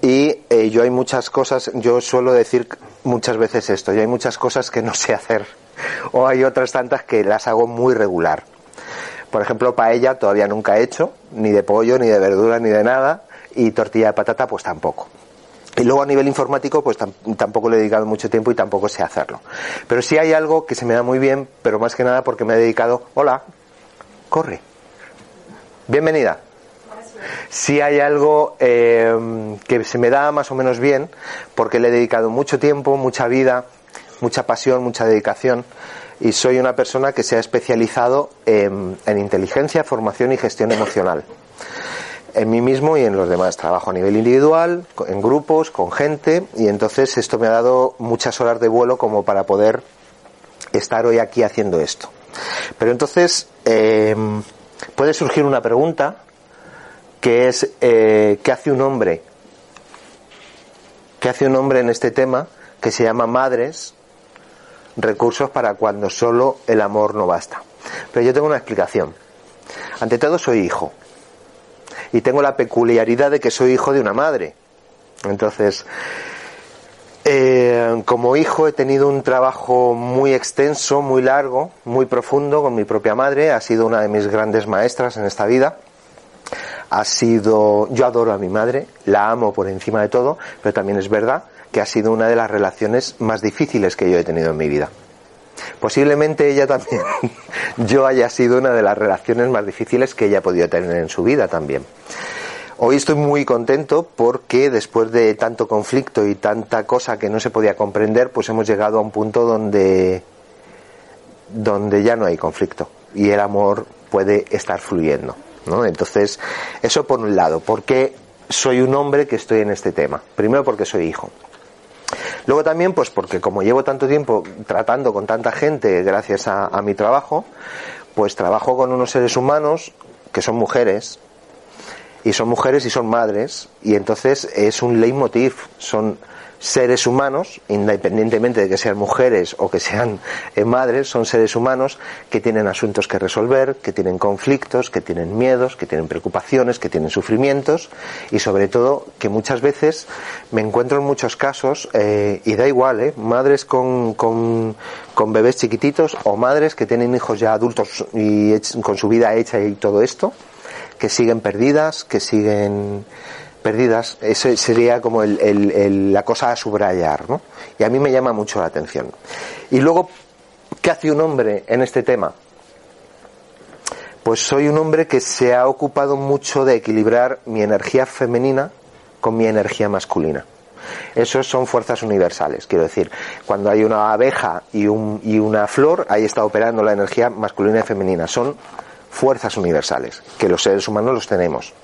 y eh, yo hay muchas cosas, yo suelo decir muchas veces esto, yo hay muchas cosas que no sé hacer o hay otras tantas que las hago muy regular. Por ejemplo, paella todavía nunca he hecho, ni de pollo, ni de verdura, ni de nada, y tortilla de patata pues tampoco. Y luego a nivel informático pues tampoco le he dedicado mucho tiempo y tampoco sé hacerlo. Pero sí hay algo que se me da muy bien, pero más que nada porque me he dedicado, hola, corre, bienvenida. Sí hay algo eh, que se me da más o menos bien porque le he dedicado mucho tiempo, mucha vida, mucha pasión, mucha dedicación y soy una persona que se ha especializado en, inteligencia, formación y gestión emocional. En mí mismo y en los demás. Trabajo a nivel individual, en grupos, con gente y entonces esto me ha dado muchas horas de vuelo como para poder estar hoy aquí haciendo esto. Pero entonces em, puede surgir una pregunta que es eh, ¿qué hace un hombre? ¿Qué hace un hombre en este tema que se llama madres recursos para cuando solo el amor no basta. Pero yo tengo una explicación. Ante todo soy hijo. Y tengo la peculiaridad de que soy hijo de una madre. Entonces, eh, como hijo he tenido un trabajo muy extenso, muy largo, muy profundo con mi propia madre. Ha sido una de mis grandes maestras en esta vida. Ha sido, yo adoro a mi madre, la amo por encima de todo, pero también es verdad que ha sido una de las relaciones más difíciles que yo he tenido en mi vida. Posiblemente ella también, yo haya sido una de las relaciones más difíciles que ella ha podido tener en su vida también. Hoy estoy muy contento porque después de tanto conflicto y tanta cosa que no se podía comprender, pues hemos llegado a un punto donde, donde ya no hay conflicto y el amor puede estar fluyendo. Entonces, eso por un lado, porque soy un hombre que estoy en este tema. Primero porque soy hijo. Luego también, pues porque como llevo tanto tiempo tratando con tanta gente gracias a, mi trabajo, pues trabajo con unos seres humanos que son mujeres, y son mujeres y son madres, y entonces es un leitmotiv, son seres humanos, independientemente de que sean mujeres o que sean eh, madres, son seres humanos que tienen asuntos que resolver, que tienen conflictos, que tienen miedos, que tienen preocupaciones, que tienen sufrimientos y sobre todo que muchas veces me encuentro en muchos casos, eh, y da igual, eh, madres con, con, con bebés chiquititos o madres que tienen hijos ya adultos y con su vida hecha y todo esto, que siguen perdidas, que siguen perdidas, eso sería como la cosa a subrayar, ¿no? Y a mí me llama mucho la atención. Y luego, ¿qué hace un hombre en este tema? Pues soy un hombre que se ha ocupado mucho de equilibrar mi energía femenina con mi energía masculina. Esos son fuerzas universales, quiero decir, cuando hay una abeja y, un, y una flor, ahí está operando la energía masculina y femenina. Son fuerzas universales, que los seres humanos los tenemos.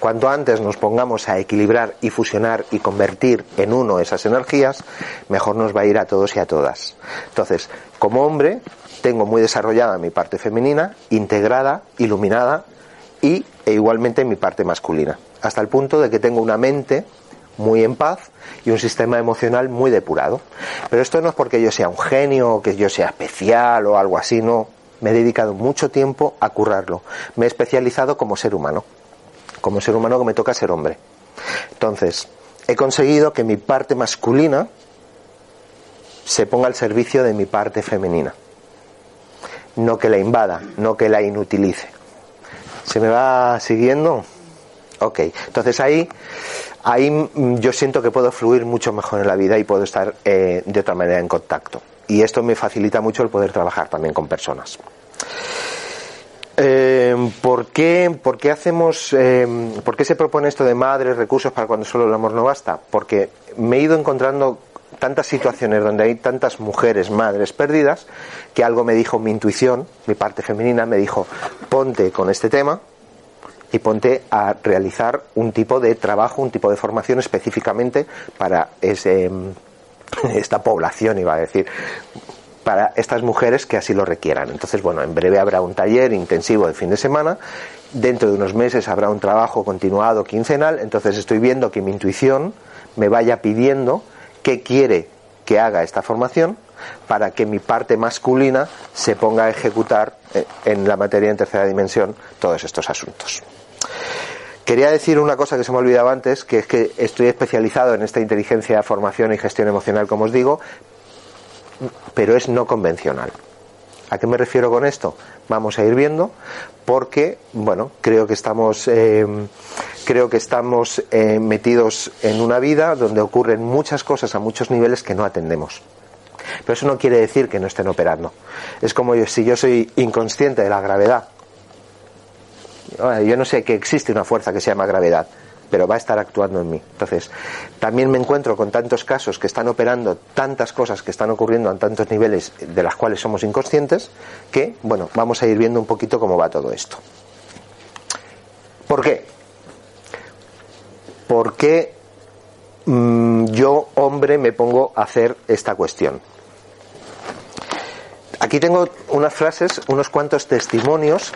Cuanto antes nos pongamos a equilibrar y fusionar y convertir en uno esas energías, mejor nos va a ir a todos y a todas. Entonces, como hombre, tengo muy desarrollada mi parte femenina, integrada, iluminada y e igualmente mi parte masculina, hasta el punto de que tengo una mente muy en paz y un sistema emocional muy depurado. Pero esto no es porque yo sea un genio o que yo sea especial o algo así, no. Me he dedicado mucho tiempo a currarlo. Me he especializado como ser humano como ser humano que me toca ser hombre. Entonces, he conseguido que mi parte masculina se ponga al servicio de mi parte femenina. No que la invada, no que la inutilice. ¿Se me va siguiendo? Ok, entonces ahí, ahí yo siento que puedo fluir mucho mejor en la vida y puedo estar eh, de otra manera en contacto. Y esto me facilita mucho el poder trabajar también con personas. Eh, ¿por, qué, por, qué, hacemos, eh, ¿Por qué se propone esto de madres, recursos para cuando solo el amor no basta? Porque me he ido encontrando tantas situaciones donde hay tantas mujeres, madres perdidas, que algo me dijo mi intuición, mi parte femenina, me dijo, ponte con este tema y ponte a realizar un tipo de trabajo, un tipo de formación específicamente para ese, esta población, iba a decir, para estas mujeres que así lo requieran. Entonces, bueno, en breve habrá un taller intensivo de fin de semana, dentro de unos meses habrá un trabajo continuado quincenal, entonces estoy viendo que mi intuición me vaya pidiendo qué quiere que haga esta formación para que mi parte masculina se ponga a ejecutar eh, en la materia en tercera dimensión todos estos asuntos. Quería decir una cosa que se me olvidaba antes, que es que estoy especializado en esta inteligencia, formación y gestión emocional, como os digo, pero es no convencional. ¿A qué me refiero con esto? Vamos a ir viendo, porque, bueno, creo que estamos, eh, creo que estamos eh, metidos en una vida donde ocurren muchas cosas a muchos niveles que no atendemos. Pero eso no quiere decir que no estén operando. Es como si yo soy inconsciente de la gravedad. Yo no sé que existe una fuerza que se llama gravedad pero va a estar actuando en mí. Entonces, también me encuentro con tantos casos que están operando tantas cosas que están ocurriendo a tantos niveles de las cuales somos inconscientes, que, bueno, vamos a ir viendo un poquito cómo va todo esto. ¿Por qué? ¿Por qué mm, yo, hombre, me pongo a hacer esta cuestión? Aquí tengo unas frases, unos cuantos testimonios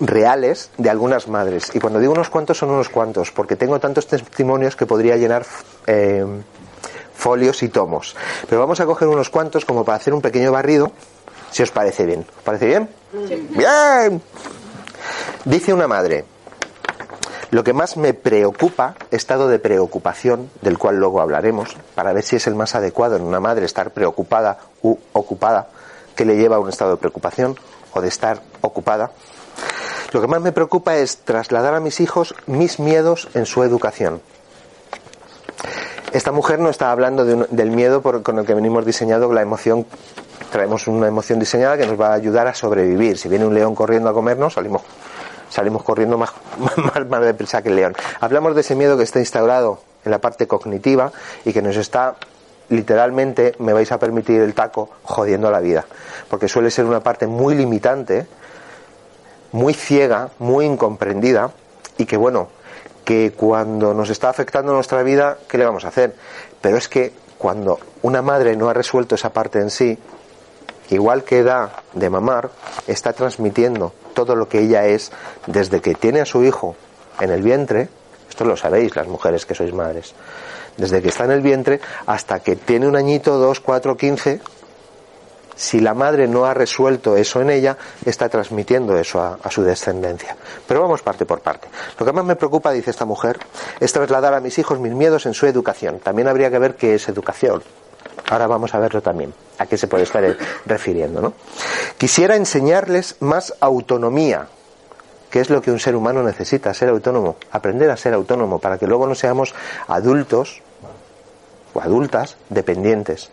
reales de algunas madres. Y cuando digo unos cuantos son unos cuantos, porque tengo tantos testimonios que podría llenar eh, folios y tomos. Pero vamos a coger unos cuantos como para hacer un pequeño barrido, si os parece bien. ¿Os parece bien? Bien. Dice una madre, lo que más me preocupa, estado de preocupación, del cual luego hablaremos, para ver si es el más adecuado en una madre estar preocupada u ocupada, que le lleva a un estado de preocupación o de estar ocupada, lo que más me preocupa es trasladar a mis hijos mis miedos en su educación. Esta mujer no está hablando del miedo con el que venimos diseñado la emoción. Traemos una emoción diseñada que nos va a ayudar a sobrevivir. Si viene un león corriendo a comernos, salimos, salimos corriendo más, más, más deprisa que el león. Hablamos de ese miedo que está instaurado en la parte cognitiva y que nos está literalmente, me vais a permitir el taco, jodiendo la vida. Porque suele ser una parte muy limitante muy ciega, muy incomprendida y que bueno, que cuando nos está afectando nuestra vida, ¿qué le vamos a hacer? Pero es que cuando una madre no ha resuelto esa parte en sí, igual que da de mamar, está transmitiendo todo lo que ella es desde que tiene a su hijo en el vientre, esto lo sabéis las mujeres que sois madres, desde que está en el vientre hasta que tiene un añito, dos, cuatro, quince, si la madre no ha resuelto eso en ella, está transmitiendo eso a, su descendencia. Pero vamos parte por parte. Lo que más me preocupa, dice esta mujer, es trasladar a mis hijos mis miedos en su educación. También habría que ver qué es educación. Ahora vamos a verlo también, a qué se puede estar refiriendo. ¿no? Quisiera enseñarles más autonomía, que es lo que un ser humano necesita, ser autónomo, aprender a ser autónomo, para que luego no seamos adultos o adultas dependientes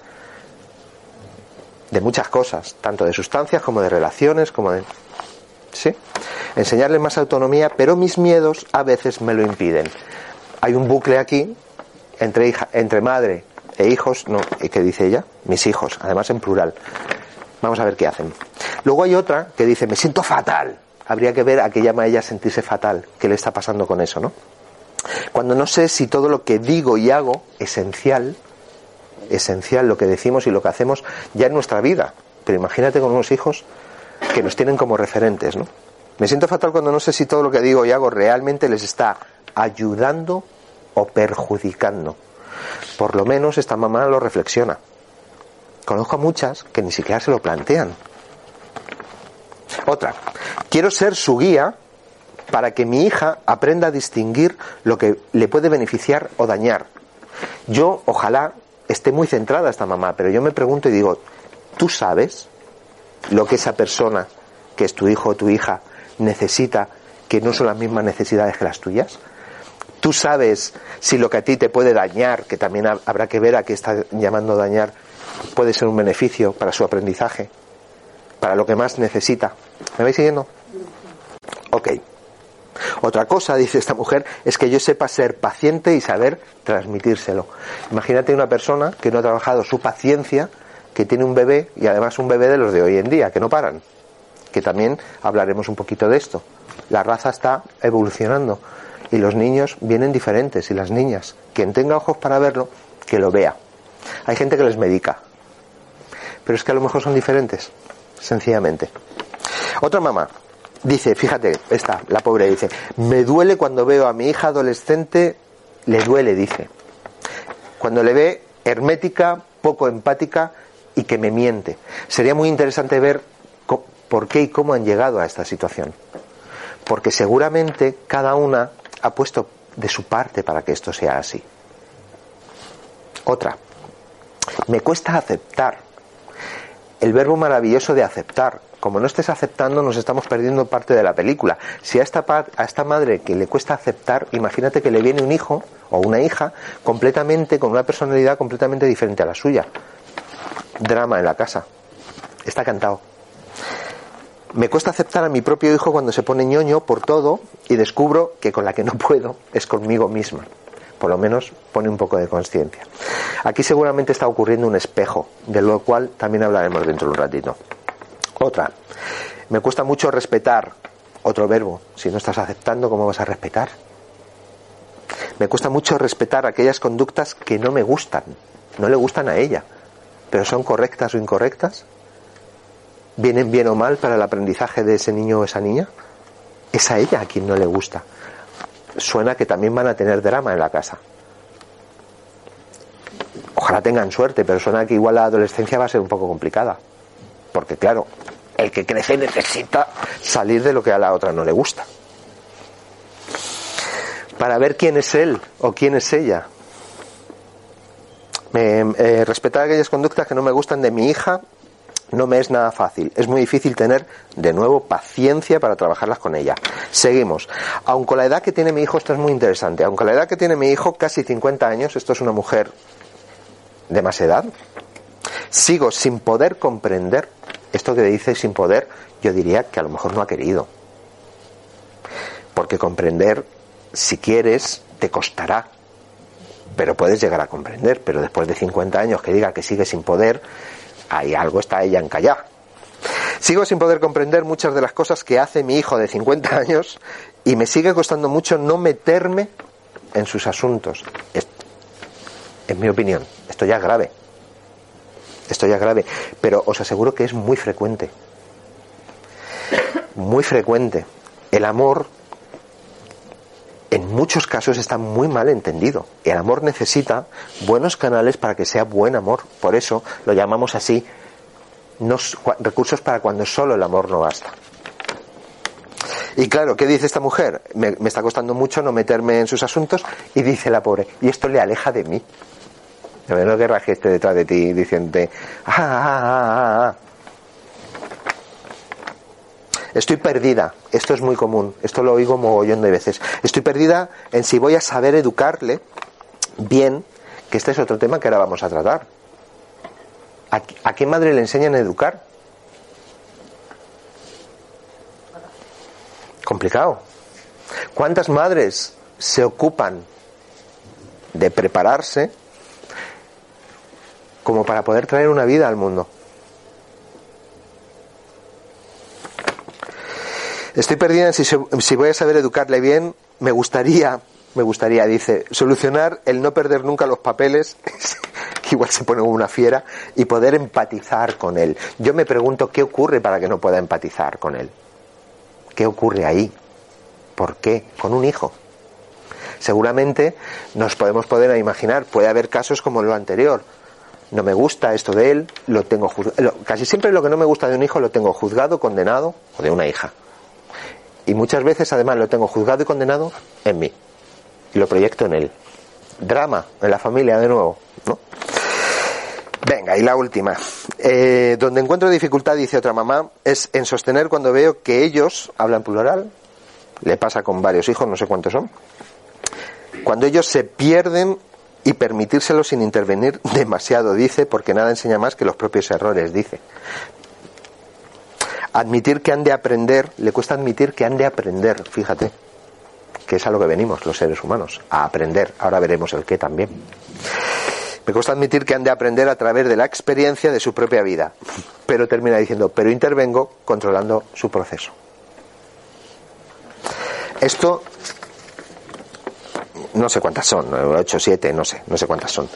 de muchas cosas, tanto de sustancias como de relaciones, como de... ¿Sí? Enseñarles más autonomía, pero mis miedos a veces me lo impiden. Hay un bucle aquí entre, hija, entre madre e hijos, no, ¿qué dice ella? Mis hijos, además en plural. Vamos a ver qué hacen. Luego hay otra que dice, me siento fatal. Habría que ver a qué llama ella sentirse fatal, qué le está pasando con eso, ¿no? Cuando no sé si todo lo que digo y hago, esencial, esencial lo que decimos y lo que hacemos ya en nuestra vida. Pero imagínate con unos hijos que nos tienen como referentes, ¿no? Me siento fatal cuando no sé si todo lo que digo y hago realmente les está ayudando o perjudicando. Por lo menos esta mamá lo reflexiona. Conozco a muchas que ni siquiera se lo plantean. Otra, quiero ser su guía para que mi hija aprenda a distinguir lo que le puede beneficiar o dañar. Yo, ojalá, esté muy centrada esta mamá, pero yo me pregunto y digo, ¿tú sabes lo que esa persona, que es tu hijo o tu hija, necesita, que no son las mismas necesidades que las tuyas? ¿Tú sabes si lo que a ti te puede dañar, que también habrá que ver a qué está llamando dañar, puede ser un beneficio para su aprendizaje, para lo que más necesita? ¿Me vais siguiendo? Ok. Otra cosa, dice esta mujer, es que yo sepa ser paciente y saber transmitírselo. Imagínate una persona que no ha trabajado su paciencia, que tiene un bebé y además un bebé de los de hoy en día, que no paran. Que también hablaremos un poquito de esto. La raza está evolucionando y los niños vienen diferentes y las niñas. Quien tenga ojos para verlo, que lo vea. Hay gente que les medica, pero es que a lo mejor son diferentes, sencillamente. Otra mamá, Dice, fíjate, esta, la pobre dice, me duele cuando veo a mi hija adolescente, le duele, dice. Cuando le ve hermética, poco empática y que me miente. Sería muy interesante ver por qué y cómo han llegado a esta situación. Porque seguramente cada una ha puesto de su parte para que esto sea así. Otra, me cuesta aceptar. El verbo maravilloso de aceptar, como no estés aceptando, nos estamos perdiendo parte de la película. Si a esta, madre que le cuesta aceptar, imagínate que le viene un hijo o una hija completamente, con una personalidad completamente diferente a la suya. Drama en la casa. Está cantado. Me cuesta aceptar a mi propio hijo cuando se pone ñoño por todo y descubro que con la que no puedo es conmigo misma. Por lo menos pone un poco de conciencia. Aquí seguramente está ocurriendo un espejo, de lo cual también hablaremos dentro de un ratito. Otra, me cuesta mucho respetar. Otro verbo, si no estás aceptando, ¿cómo vas a respetar? Me cuesta mucho respetar aquellas conductas que no me gustan, no le gustan a ella, pero son correctas o incorrectas. ¿Vienen bien o mal para el aprendizaje de ese niño o esa niña? Es a ella a quien no le gusta. Suena que también van a tener drama en la casa. Ojalá tengan suerte, pero suena que igual la adolescencia va a ser un poco complicada. Porque claro, el que crece necesita salir de lo que a la otra no le gusta. Para ver quién es él o quién es ella. Eh, respetar aquellas conductas que no me gustan de mi hija no me es nada fácil. Es muy difícil tener, de nuevo, paciencia para trabajarlas con ella. Seguimos. Aunque con la edad que tiene mi hijo, esto es muy interesante. Aunque la edad que tiene mi hijo, casi 50 años, esto es una mujer de más edad, sigo sin poder comprender esto que dice sin poder, yo diría que a lo mejor no ha querido. Porque comprender, si quieres, te costará. Pero puedes llegar a comprender. Pero después de 50 años que diga que sigue sin poder, hay algo está ella en callar. Sigo sin poder comprender muchas de las cosas que hace mi hijo de 50 años y me sigue costando mucho no meterme en sus asuntos. En mi opinión, esto ya es grave. Esto ya es grave, pero os aseguro que es muy frecuente. Muy frecuente. El amor muchos casos está muy mal entendido. El amor necesita buenos canales para que sea buen amor. Por eso lo llamamos así, recursos para cuando solo el amor no basta. Y claro, ¿qué dice esta mujer? Me, está costando mucho no meterme en sus asuntos y dice la pobre, y esto le aleja de mí. No que que esté detrás de ti diciendo, ah, ah, ah, ah, Estoy perdida. Esto es muy común. Esto lo oigo mogollón de veces. Estoy perdida en si voy a saber educarle bien, que este es otro tema que ahora vamos a tratar. ¿A, qué madre le enseñan a educar? Complicado. ¿Cuántas madres se ocupan de prepararse como para poder traer una vida al mundo. Estoy perdida en si, voy a saber educarle bien. Me gustaría, me gustaría, dice, solucionar el no perder nunca los papeles, que igual se pone una fiera, y poder empatizar con él. Yo me pregunto qué ocurre para que no pueda empatizar con él. ¿Qué ocurre ahí? ¿Por qué? Con un hijo. Seguramente nos podemos poder imaginar, puede haber casos como lo anterior, no me gusta esto de él, lo tengo juzgado. Casi siempre lo que no me gusta de un hijo lo tengo juzgado, condenado o de una hija. Y muchas veces además lo tengo juzgado y condenado en mí. Y lo proyecto en él. Drama en la familia de nuevo, ¿no? Venga, y la última. Eh, donde encuentro dificultad, dice otra mamá, es en sostener cuando veo que ellos, hablan plural, le pasa con varios hijos, no sé cuántos son, cuando ellos se pierden y permitírselo sin intervenir demasiado, dice, porque nada enseña más que los propios errores, dice. Admitir que han de aprender, le cuesta admitir que han de aprender, fíjate. que es a lo que venimos los seres humanos, a aprender. Ahora veremos el qué también. Me cuesta admitir que han de aprender a través de la experiencia de su propia vida, pero termina diciendo, pero intervengo controlando su proceso. Esto no sé cuántas son, 8, 7, no sé, no sé cuántas son.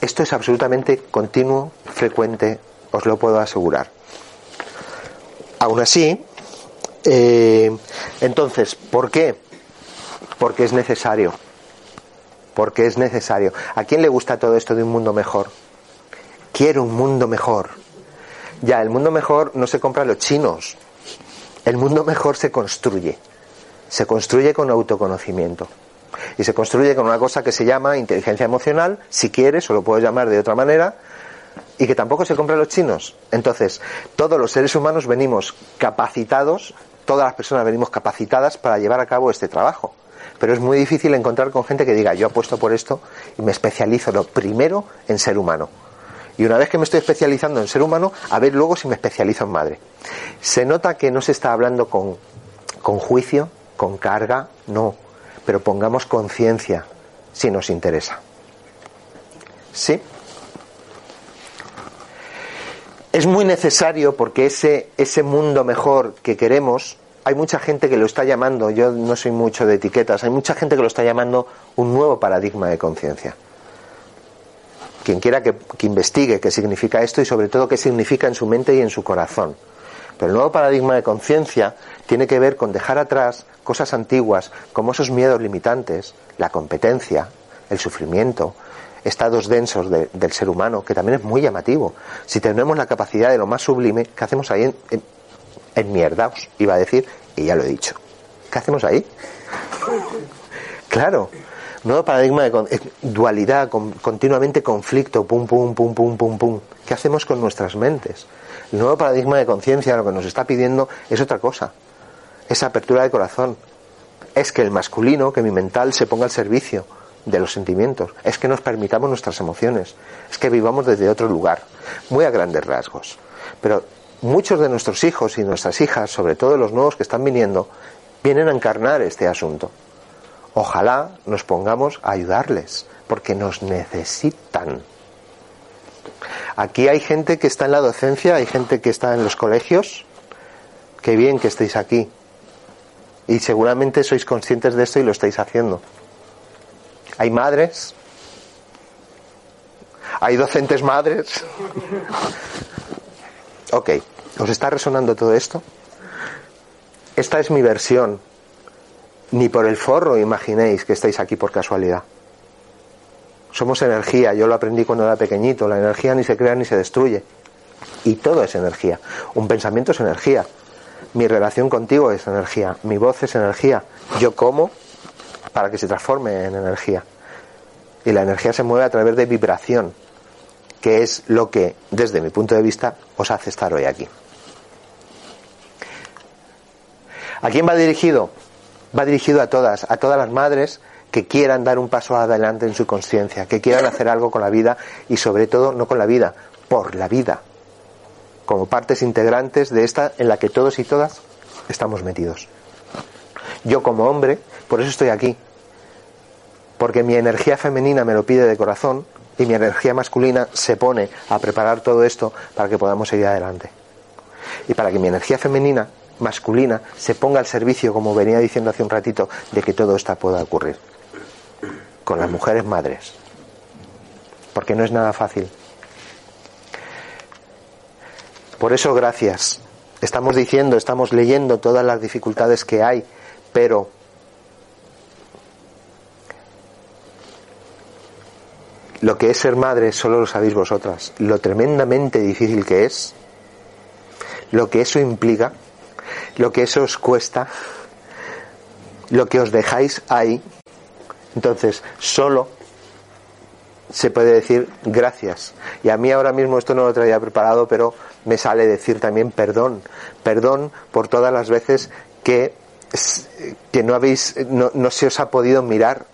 Esto es absolutamente continuo, frecuente, os lo puedo asegurar. Aún así, eh, entonces, ¿por qué? Porque es necesario. Porque es necesario. ¿A quién le gusta todo esto de un mundo mejor? Quiero un mundo mejor. Ya, el mundo mejor no se compra a los chinos. El mundo mejor se construye. Se construye con autoconocimiento. Y se construye con una cosa que se llama inteligencia emocional, si quieres, o lo puedo llamar de otra manera, y que tampoco se compra los chinos. Entonces, todos los seres humanos venimos capacitados, todas las personas venimos capacitadas para llevar a cabo este trabajo. Pero es muy difícil encontrar con gente que diga, yo apuesto por esto y me especializo lo primero en ser humano. Y una vez que me estoy especializando en ser humano, a ver luego si me especializo en madre. Se nota que no se está hablando con, con juicio, con carga, no. Pero pongamos conciencia si nos interesa. ¿Sí? Es muy necesario porque ese, ese mundo mejor que queremos, hay mucha gente que lo está llamando, yo no soy mucho de etiquetas, hay mucha gente que lo está llamando un nuevo paradigma de conciencia. Quien quiera que, que, investigue qué significa esto y sobre todo qué significa en su mente y en su corazón. Pero el nuevo paradigma de conciencia tiene que ver con dejar atrás cosas antiguas como esos miedos limitantes, la competencia, el sufrimiento, estados densos de, del ser humano, que también es muy llamativo. Si tenemos la capacidad de lo más sublime, ¿qué hacemos ahí en, en, en mierdaos? Iba a decir, y ya lo he dicho. ¿Qué hacemos ahí? claro, nuevo paradigma de dualidad, con, continuamente conflicto, pum, pum, pum, pum, pum, pum. ¿Qué hacemos con nuestras mentes? El nuevo paradigma de conciencia lo que nos está pidiendo es otra cosa. Esa apertura de corazón. Es que el masculino, que mi mental se ponga al servicio de los sentimientos, es que nos permitamos nuestras emociones, es que vivamos desde otro lugar, muy a grandes rasgos. Pero muchos de nuestros hijos y nuestras hijas, sobre todo los nuevos que están viniendo, vienen a encarnar este asunto. Ojalá nos pongamos a ayudarles, porque nos necesitan. Aquí hay gente que está en la docencia, hay gente que está en los colegios. Qué bien que estéis aquí. Y seguramente sois conscientes de esto y lo estáis haciendo. Hay madres. Hay docentes madres. ok, ¿os está resonando todo esto? Esta es mi versión. Ni por el forro imaginéis que estáis aquí por casualidad. Somos energía, yo lo aprendí cuando era pequeñito, la energía ni se crea ni se destruye. Y todo es energía. Un pensamiento es energía. Mi relación contigo es energía. Mi voz es energía. Yo como para que se transforme en energía. Y la energía se mueve a través de vibración, que es lo que, desde mi punto de vista, os hace estar hoy aquí. ¿A quién va dirigido? Va dirigido a todas, a todas las madres que quieran dar un paso adelante en su conciencia, que quieran hacer algo con la vida y sobre todo no con la vida, por la vida, como partes integrantes de esta en la que todos y todas estamos metidos. Yo como hombre, por eso estoy aquí, porque mi energía femenina me lo pide de corazón y mi energía masculina se pone a preparar todo esto para que podamos seguir adelante. Y para que mi energía femenina, masculina, se ponga al servicio, como venía diciendo hace un ratito, de que todo esto pueda ocurrir con las mujeres madres, porque no es nada fácil. Por eso, gracias. Estamos diciendo, estamos leyendo todas las dificultades que hay, pero lo que es ser madre solo lo sabéis vosotras, lo tremendamente difícil que es, lo que eso implica, lo que eso os cuesta, lo que os dejáis ahí, entonces, solo se puede decir gracias. Y a mí ahora mismo esto no lo traía preparado, pero me sale decir también perdón. Perdón por todas las veces que, que no, habéis, no, no se os ha podido mirar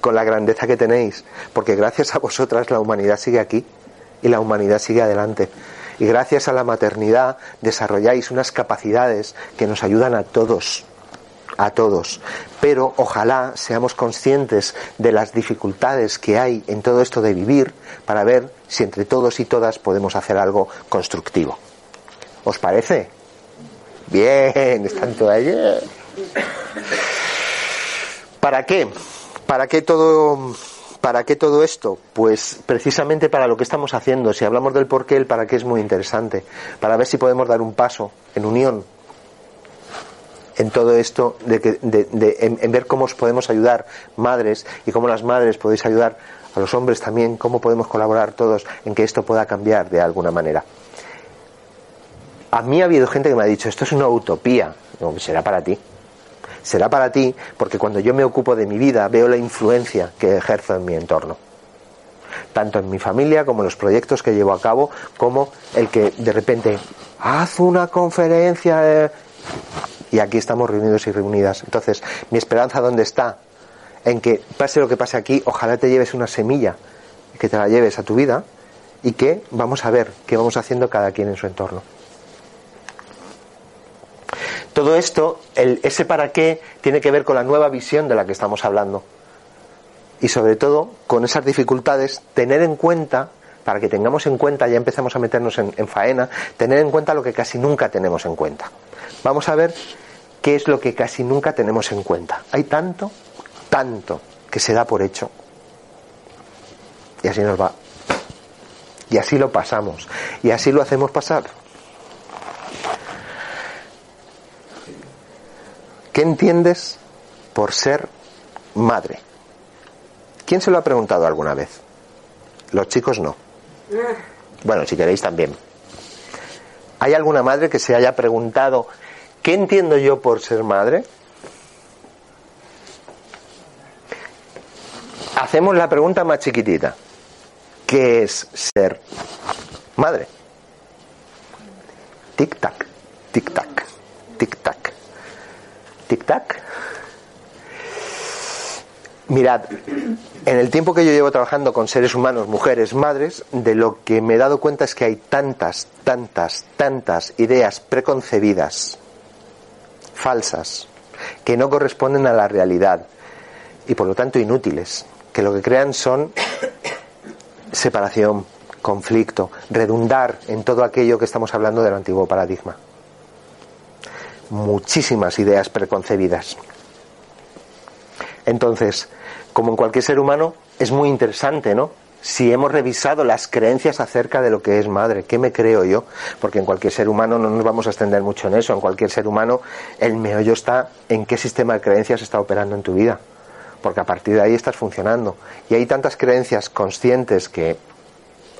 con la grandeza que tenéis, porque gracias a vosotras la humanidad sigue aquí y la humanidad sigue adelante. Y gracias a la maternidad desarrolláis unas capacidades que nos ayudan a todos a todos. Pero ojalá seamos conscientes de las dificultades que hay en todo esto de vivir para ver si entre todos y todas podemos hacer algo constructivo. ¿Os parece? Bien, están todas. ¿Para qué? ¿Para qué todo ¿Para qué todo esto? Pues precisamente para lo que estamos haciendo. Si hablamos del porqué, el para qué es muy interesante. Para ver si podemos dar un paso en unión en todo esto, de, en, ver cómo os podemos ayudar madres y cómo las madres podéis ayudar a los hombres también, cómo podemos colaborar todos en que esto pueda cambiar de alguna manera. A mí ha habido gente que me ha dicho, esto es una utopía. Será para ti. Será para ti porque cuando yo me ocupo de mi vida veo la influencia que ejerzo en mi entorno. Tanto en mi familia como en los proyectos que llevo a cabo, como el que de repente haz una conferencia y aquí estamos reunidos y reunidas. Entonces, mi esperanza dónde está? En que pase lo que pase aquí, ojalá te lleves una semilla, que te la lleves a tu vida y que vamos a ver qué vamos haciendo cada quien en su entorno. Todo esto, el, ese para qué, tiene que ver con la nueva visión de la que estamos hablando. Y sobre todo, con esas dificultades, tener en cuenta, para que tengamos en cuenta, ya empezamos a meternos en faena, tener en cuenta lo que casi nunca tenemos en cuenta. Vamos a ver qué es lo que casi nunca tenemos en cuenta. Hay tanto, tanto que se da por hecho. Y así nos va. Y así lo pasamos. Y así lo hacemos pasar. ¿Qué entiendes por ser madre? ¿Quién se lo ha preguntado alguna vez? Los chicos no. Bueno, si queréis también. ¿Hay alguna madre que se haya preguntado ¿Qué entiendo yo por ser madre? Hacemos la pregunta más chiquitita. ¿Qué es ser madre? Tic-tac, tic-tac, tic-tac, tic-tac. Mirad, en el tiempo que yo llevo trabajando con seres humanos, mujeres, madres, de lo que me he dado cuenta es que hay tantas, tantas, tantas ideas preconcebidas falsas, que no corresponden a la realidad y por lo tanto inútiles, que lo que crean son separación, conflicto, redundar en todo aquello que estamos hablando del antiguo paradigma. Muchísimas ideas preconcebidas. Entonces, como en cualquier ser humano, es muy interesante, ¿no? si hemos revisado las creencias acerca de lo que es madre, ¿qué me creo yo? Porque en cualquier ser humano no nos vamos a extender mucho en eso, en cualquier ser humano el meollo está en qué sistema de creencias está operando en tu vida, porque a partir de ahí estás funcionando. Y hay tantas creencias conscientes que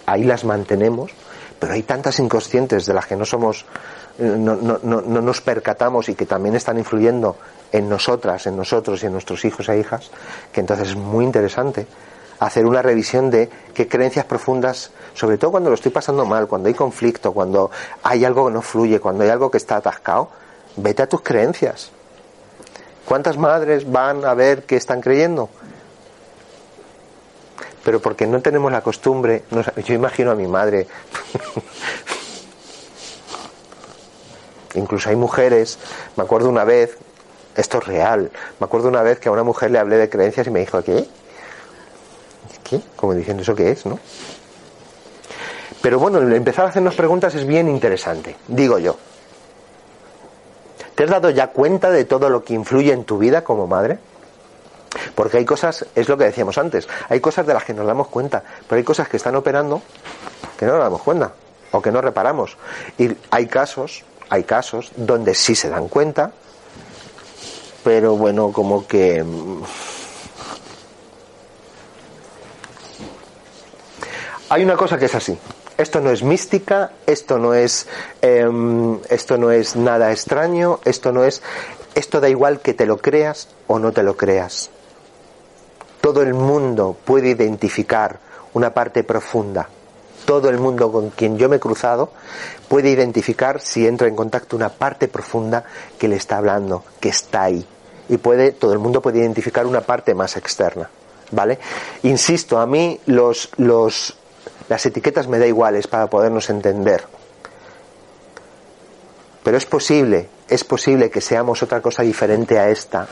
ahí las mantenemos, pero hay tantas inconscientes de las que no somos, no, no, no, no nos percatamos y que también están influyendo en nosotras, en nosotros y en nuestros hijos e hijas, que entonces es muy interesante hacer una revisión de qué creencias profundas, sobre todo cuando lo estoy pasando mal, cuando hay conflicto, cuando hay algo que no fluye, cuando hay algo que está atascado, vete a tus creencias. ¿Cuántas madres van a ver qué están creyendo? Pero porque no tenemos la costumbre, yo imagino a mi madre, incluso hay mujeres, me acuerdo una vez, esto es real, me acuerdo una vez que a una mujer le hablé de creencias y me dijo, ¿qué? Como diciendo, ¿eso qué es, no? Pero bueno, empezar a hacernos preguntas es bien interesante, digo yo. ¿Te has dado ya cuenta de todo lo que influye en tu vida como madre? Porque hay cosas, es lo que decíamos antes, hay cosas de las que nos damos cuenta, pero hay cosas que están operando que no nos damos cuenta o que no reparamos. Y hay casos, hay casos donde sí se dan cuenta, pero bueno, como que mm, hay una cosa que es así. Esto no es mística, esto no es, em, esto no es nada extraño, esto no es, esto da igual que te lo creas o no te lo creas. Todo el mundo puede identificar una parte profunda. Todo el mundo con quien yo me he cruzado puede identificar si entra en contacto una parte profunda que le está hablando, que está ahí. Y puede, todo el mundo puede identificar una parte más externa. ¿Vale? Insisto, a mí los, las etiquetas me da iguales para podernos entender. Pero es posible es posible que seamos otra cosa diferente a esta,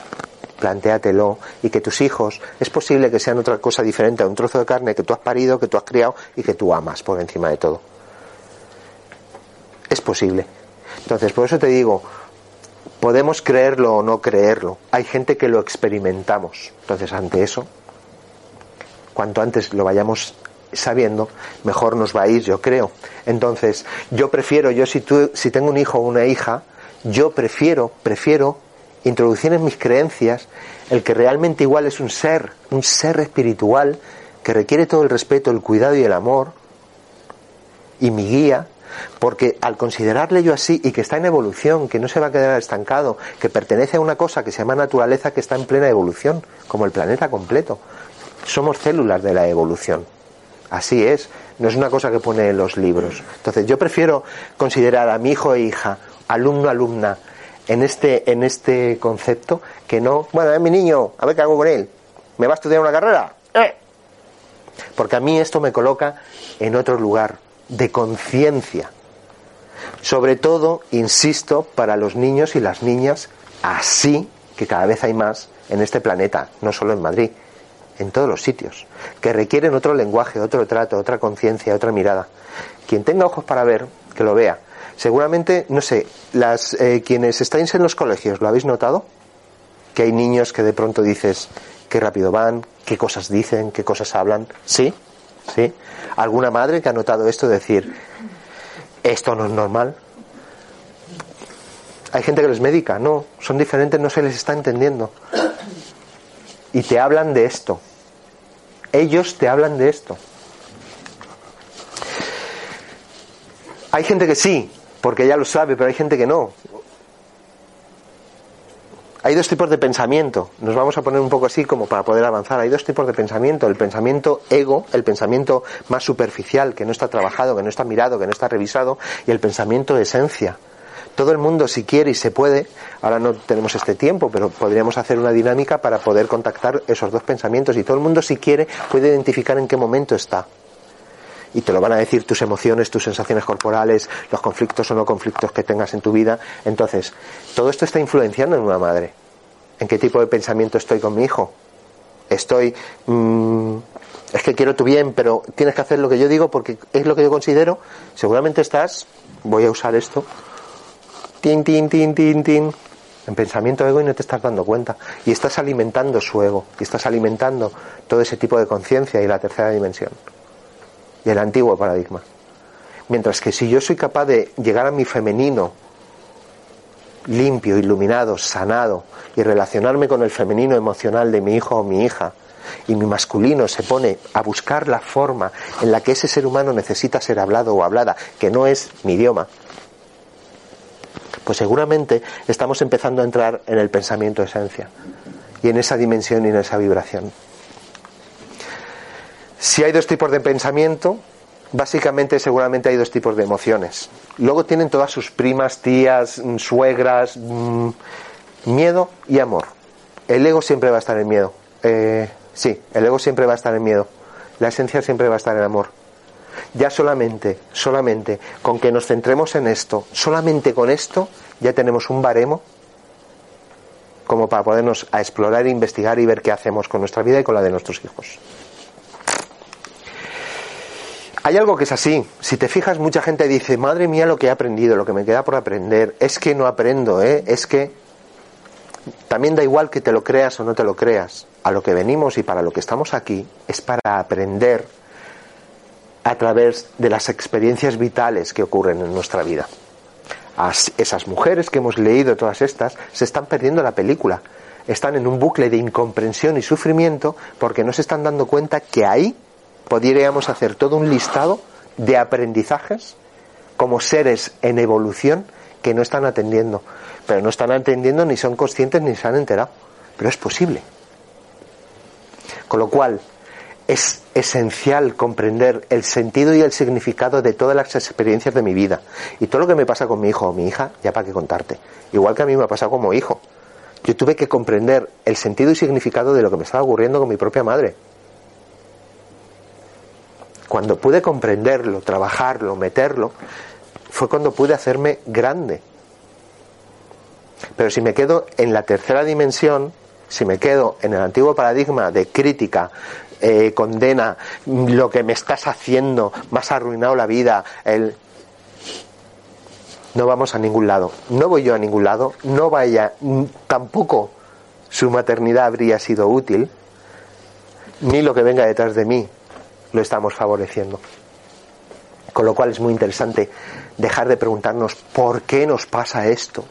plantéatelo, y que tus hijos es posible que sean otra cosa diferente a un trozo de carne que tú has parido, que tú has criado y que tú amas por encima de todo. Es posible. Entonces, por eso te digo, podemos creerlo o no creerlo. Hay gente que lo experimentamos. Entonces, ante eso, cuanto antes lo vayamos sabiendo, mejor nos va a ir, yo creo. Entonces, yo prefiero, yo si, tú, si tengo un hijo o una hija, yo prefiero, prefiero introducir en mis creencias el que realmente igual es un ser, un ser espiritual que requiere todo el respeto, el cuidado y el amor y mi guía, porque al considerarle yo así y que está en evolución, que no se va a quedar estancado, que pertenece a una cosa que se llama naturaleza que está en plena evolución, como el planeta completo. Somos células de la evolución. Así es, no es una cosa que pone en los libros. Entonces, yo prefiero considerar a mi hijo e hija, alumno, alumna, en este, en este concepto, que no, bueno, es mi niño, a ver qué hago con él. ¿Me va a estudiar una carrera? ¡Eh! Porque a mí esto me coloca en otro lugar, de conciencia. Sobre todo, insisto, para los niños y las niñas, así que cada vez hay más en este planeta, no solo en Madrid en todos los sitios, que requieren otro lenguaje, otro trato, otra conciencia, otra mirada. Quien tenga ojos para ver, que lo vea. Seguramente, no sé, las eh, quienes estáis en los colegios, ¿lo habéis notado? Que hay niños que de pronto dices qué rápido van, qué cosas dicen, qué cosas hablan. ¿Sí? ¿Sí? ¿Alguna madre que ha notado esto decir esto no es normal? Hay gente que les medica, no, son diferentes, no se les está entendiendo y te hablan de esto. Ellos te hablan de esto. Hay gente que sí, porque ya lo sabe, pero hay gente que no. Hay dos tipos de pensamiento. Nos vamos a poner un poco así como para poder avanzar. Hay dos tipos de pensamiento. El pensamiento ego, el pensamiento más superficial, que no está trabajado, que no está mirado, que no está revisado, y el pensamiento esencia, todo el mundo, si quiere y se puede, ahora no tenemos este tiempo, pero podríamos hacer una dinámica para poder contactar esos dos pensamientos y todo el mundo, si quiere, puede identificar en qué momento está. Y te lo van a decir tus emociones, tus sensaciones corporales, los conflictos o no conflictos que tengas en tu vida. Entonces, todo esto está influenciando en una madre. ¿En qué tipo de pensamiento estoy con mi hijo? Estoy... Mm, es que quiero tu bien, pero tienes que hacer lo que yo digo porque es lo que yo considero. Seguramente estás, voy a usar esto, tin, tin, tin, tin, tin, en pensamiento ego y no te estás dando cuenta. Y estás alimentando su ego, y estás alimentando todo ese tipo de conciencia y la tercera dimensión, y el antiguo paradigma. Mientras que si yo soy capaz de llegar a mi femenino limpio, iluminado, sanado, y relacionarme con el femenino emocional de mi hijo o mi hija, y mi masculino se pone a buscar la forma en la que ese ser humano necesita ser hablado o hablada, que no es mi idioma, pues seguramente estamos empezando a entrar en el pensamiento esencia y en esa dimensión y en esa vibración. Si hay dos tipos de pensamiento, básicamente seguramente hay dos tipos de emociones. Luego tienen todas sus primas, tías, mm, suegras, mm, miedo y amor. El ego siempre va a estar en miedo. Eh, sí, el ego siempre va a estar en miedo. La esencia siempre va a estar en amor ya solamente, solamente con que nos centremos en esto, solamente con esto, ya tenemos un baremo como para podernos a explorar, investigar y ver qué hacemos con nuestra vida y con la de nuestros hijos. Hay algo que es así. Si te fijas, mucha gente dice, madre mía, lo que he aprendido, lo que me queda por aprender. Es que no aprendo, ¿eh? Es que también da igual que te lo creas o no te lo creas. A lo que venimos y para lo que estamos aquí es para aprender a través de las experiencias vitales que ocurren en nuestra vida. esas mujeres que hemos leído, todas estas, se están perdiendo la película. Están en un bucle de incomprensión y sufrimiento porque no se están dando cuenta que ahí podríamos hacer todo un listado de aprendizajes como seres en evolución que no están atendiendo. Pero no están atendiendo ni son conscientes ni se han enterado. Pero es posible. Con lo cual, es esencial comprender el sentido y el significado de todas las experiencias de mi vida. Y todo lo que me pasa con mi hijo o mi hija, ya para qué contarte. Igual que a mí me ha pasado como hijo. Yo tuve que comprender el sentido y significado de lo que me estaba ocurriendo con mi propia madre. Cuando pude comprenderlo, trabajarlo, meterlo, fue cuando pude hacerme grande. Pero si me quedo en la tercera dimensión, si me quedo en el antiguo paradigma de crítica, eh, condena, lo que me estás haciendo, me has arruinado la vida, el... no vamos a ningún lado. No voy yo a ningún lado, no vaya, tampoco su maternidad habría sido útil, ni lo que venga detrás de mí lo estamos favoreciendo. Con lo cual es muy interesante dejar de preguntarnos por qué nos pasa esto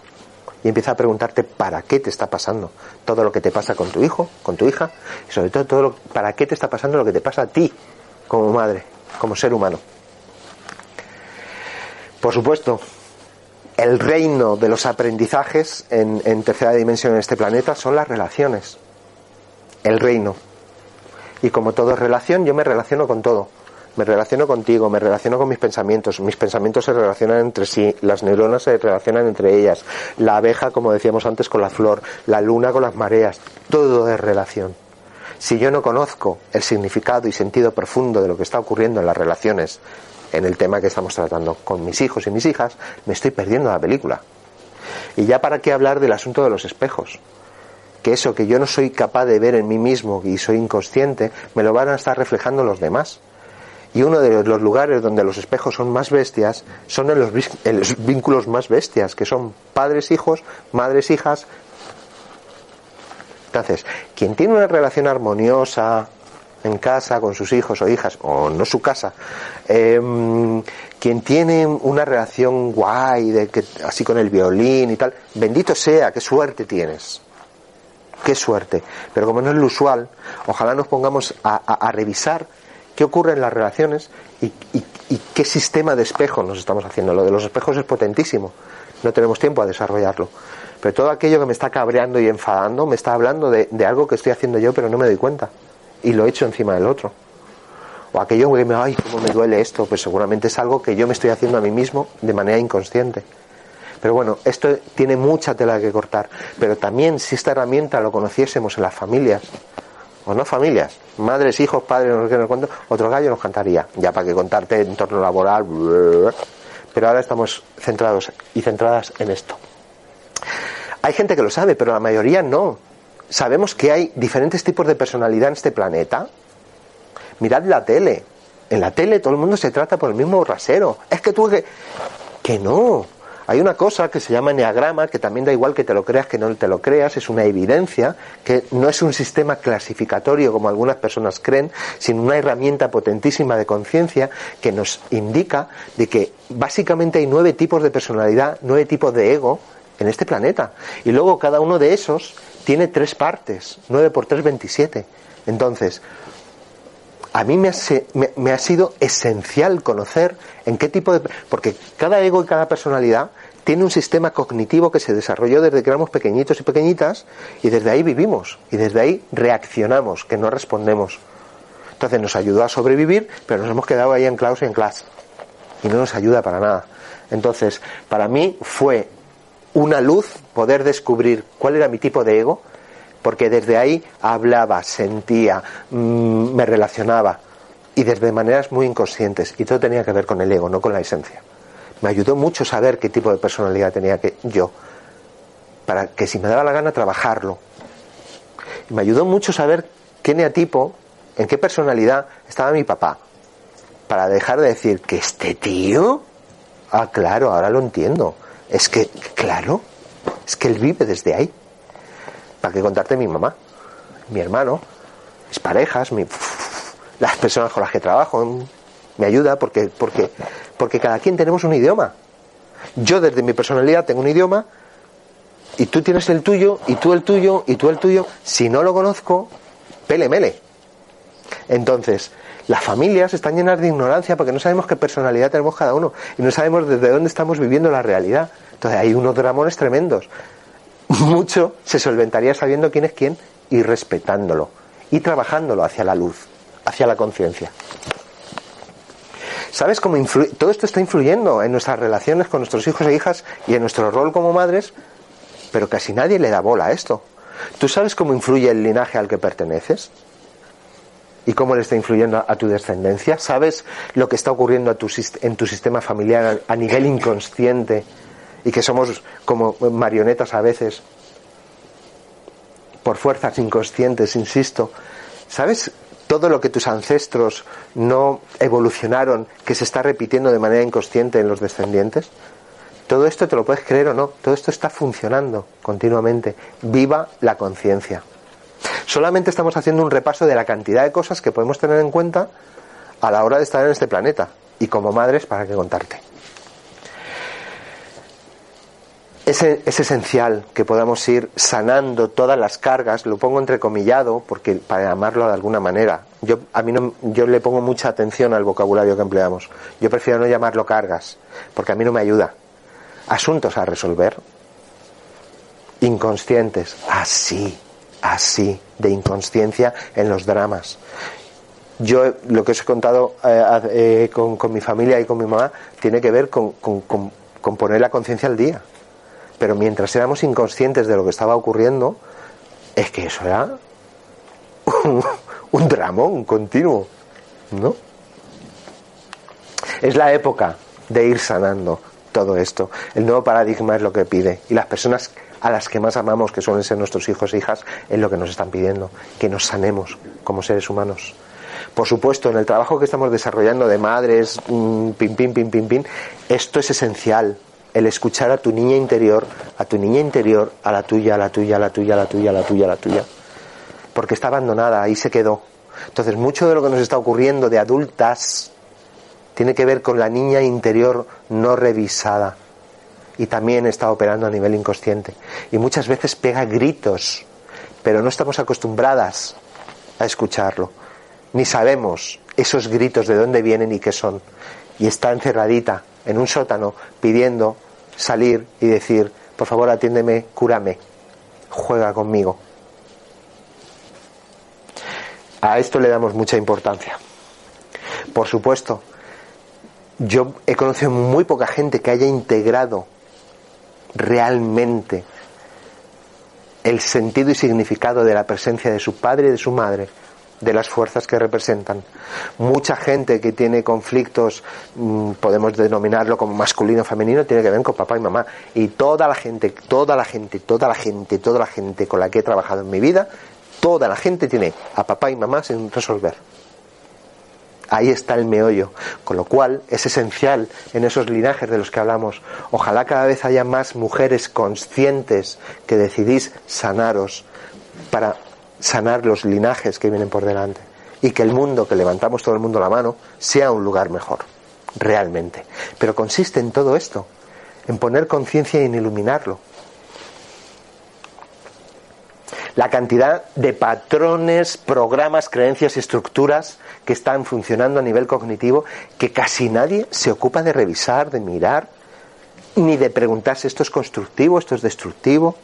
y empieza a preguntarte para qué te está pasando todo lo que te pasa con tu hijo, con tu hija y sobre todo todo lo, para qué te está pasando lo que te pasa a ti como madre, como ser humano. Por supuesto, el reino de los aprendizajes en, en tercera dimensión en este planeta son las relaciones. El reino. Y como todo es relación, yo me relaciono con todo. Me relaciono contigo, me relaciono con mis pensamientos, mis pensamientos se relacionan entre sí, las neuronas se relacionan entre ellas, la abeja, como decíamos antes, con la flor, la luna con las mareas, todo es relación. Si yo no conozco el significado y sentido profundo de lo que está ocurriendo en las relaciones, en el tema que estamos tratando con mis hijos y mis hijas, me estoy perdiendo la película. Y ya para qué hablar del asunto de los espejos que eso que yo no soy capaz de ver en mí mismo y soy inconsciente, me lo van a estar reflejando los demás. Y uno de los lugares donde los espejos son más bestias son en los, vínculos más bestias, que son padres, hijos, madres, hijas. Entonces, quien tiene una relación armoniosa en casa con sus hijos o hijas, o no su casa, em, quien tiene una relación guay, de que, así con el violín y tal, bendito sea, qué suerte tienes qué suerte. Pero como no es lo usual, ojalá nos pongamos a, revisar qué ocurre en las relaciones y, qué sistema de espejo nos estamos haciendo. Lo de los espejos es potentísimo, no tenemos tiempo a desarrollarlo. Pero todo aquello que me está cabreando y enfadando me está hablando de, algo que estoy haciendo yo pero no me doy cuenta. Y lo he hecho encima del otro. O aquello que me, ay, cómo me duele esto, pues seguramente es algo que yo me estoy haciendo a mí mismo de manera inconsciente. Pero bueno, esto tiene mucha tela que cortar. Pero también si esta herramienta lo conociésemos en las familias, o no familias, madres, hijos, padres, no sé qué, otro gallo nos cantaría, ya para que contarte entorno laboral, pero ahora estamos centrados y centradas en esto. Hay gente que lo sabe, pero la mayoría no. Sabemos que hay diferentes tipos de personalidad en este planeta. Mirad la tele. En la tele todo el mundo se trata por el mismo rasero. Es que tú que... Que no. Hay una cosa que se llama enneagrama, que también da igual que te lo creas que no te lo creas, es una evidencia, que no es un sistema clasificatorio como algunas personas creen, sino una herramienta potentísima de conciencia que nos indica de que básicamente hay nueve tipos de personalidad, nueve tipos de ego en este planeta. Y luego cada uno de esos tiene tres partes, nueve por tres, veintisiete. Entonces, a mí me ha, sido esencial conocer en qué tipo de... Porque cada ego y cada personalidad tiene un sistema cognitivo que se desarrolló desde que éramos pequeñitos y pequeñitas y desde ahí vivimos y desde ahí reaccionamos, que no respondemos. Entonces nos ayudó a sobrevivir, pero nos hemos quedado ahí anclados y en clase y no nos ayuda para nada. Entonces, para mí fue una luz poder descubrir cuál era mi tipo de ego, porque desde ahí hablaba, sentía, mm, me relacionaba y desde maneras muy inconscientes y todo tenía que ver con el ego, no con la esencia. Me ayudó mucho saber qué tipo de personalidad tenía que yo para que si me daba la gana trabajarlo. Y me ayudó mucho saber qué neatipo, en qué personalidad estaba mi papá, para dejar de decir que este tío, ah, claro, ahora lo entiendo. Es que, claro, es que él vive desde ahí. ¿Para qué contarte mi mamá? Mi hermano, mis parejas, las personas con las que trabajo, me ayuda porque, porque, porque cada quien tenemos un idioma. Yo desde mi personalidad tengo un idioma y tú tienes el tuyo y tú el tuyo y tú el tuyo. Si no lo conozco, pele mele. Entonces, las familias están llenas de ignorancia porque no sabemos qué personalidad tenemos cada uno y no sabemos desde dónde estamos viviendo la realidad. Entonces hay unos dramones tremendos mucho se solventaría sabiendo quién es quién y respetándolo y trabajándolo hacia la luz, hacia la conciencia. ¿Sabes cómo influye? Todo esto está influyendo en nuestras relaciones con nuestros hijos e hijas y en nuestro rol como madres, pero casi nadie le da bola a esto. ¿Tú sabes cómo influye el linaje al que perteneces? ¿Y cómo le está influyendo a tu descendencia? ¿Sabes lo que está ocurriendo en tu sistema familiar a nivel inconsciente? Y que somos como marionetas a veces por fuerzas inconscientes, insisto. ¿Sabes todo lo que tus ancestros no evolucionaron que se está repitiendo de manera inconsciente en los descendientes? Todo esto te lo puedes creer o no, todo esto está funcionando continuamente. Viva la conciencia. Solamente estamos haciendo un repaso de la cantidad de cosas que podemos tener en cuenta a la hora de estar en este planeta. Y como madres, ¿para qué contarte? Es, es, esencial que podamos ir sanando todas las cargas, lo pongo entrecomillado porque para llamarlo de alguna manera. Yo a mí no, yo le pongo mucha atención al vocabulario que empleamos. Yo prefiero no llamarlo cargas porque a mí no me ayuda. Asuntos a resolver. Inconscientes, así, así de inconsciencia en los dramas. Yo lo que os he contado eh, eh, con, con, mi familia y con mi mamá tiene que ver con, con, con poner la conciencia al día pero mientras éramos inconscientes de lo que estaba ocurriendo, es que eso era un, un dramón continuo, ¿no? Es la época de ir sanando todo esto. El nuevo paradigma es lo que pide. Y las personas a las que más amamos, que suelen ser nuestros hijos e hijas, es lo que nos están pidiendo, que nos sanemos como seres humanos. Por supuesto, en el trabajo que estamos desarrollando de madres, pim, pim, pim, pim, pim, esto es esencial el escuchar a tu niña interior, a tu niña interior, a la tuya, a la tuya, a la tuya, a la tuya, a la tuya, a la tuya. Porque está abandonada, ahí se quedó. Entonces, mucho de lo que nos está ocurriendo de adultas tiene que ver con la niña interior no revisada. Y también está operando a nivel inconsciente. Y muchas veces pega gritos, pero no estamos acostumbradas a escucharlo. Ni sabemos esos gritos de dónde vienen y qué son. Y está encerradita en un sótano pidiendo salir y decir, por favor atiéndeme, cúrame, juega conmigo. A esto le damos mucha importancia. Por supuesto, yo he conocido muy poca gente que haya integrado realmente el sentido y significado de la presencia de su padre y de su madre de las fuerzas que representan. Mucha gente que tiene conflictos, mm, podemos denominarlo como masculino o femenino, tiene que ver con papá y mamá. Y toda la gente, toda la gente, toda la gente, toda la gente con la que he trabajado en mi vida, toda la gente tiene a papá y mamá sin resolver. Ahí está el meollo, con lo cual es esencial en esos linajes de los que hablamos. Ojalá cada vez haya más mujeres conscientes que decidís sanaros para sanar los linajes que vienen por delante y que el mundo, que levantamos todo el mundo la mano, sea un lugar mejor, realmente. Pero consiste en todo esto, en poner conciencia y en iluminarlo. La cantidad de patrones, programas, creencias y estructuras que están funcionando a nivel cognitivo que casi nadie se ocupa de revisar, de mirar, ni de preguntarse esto es constructivo, esto es destructivo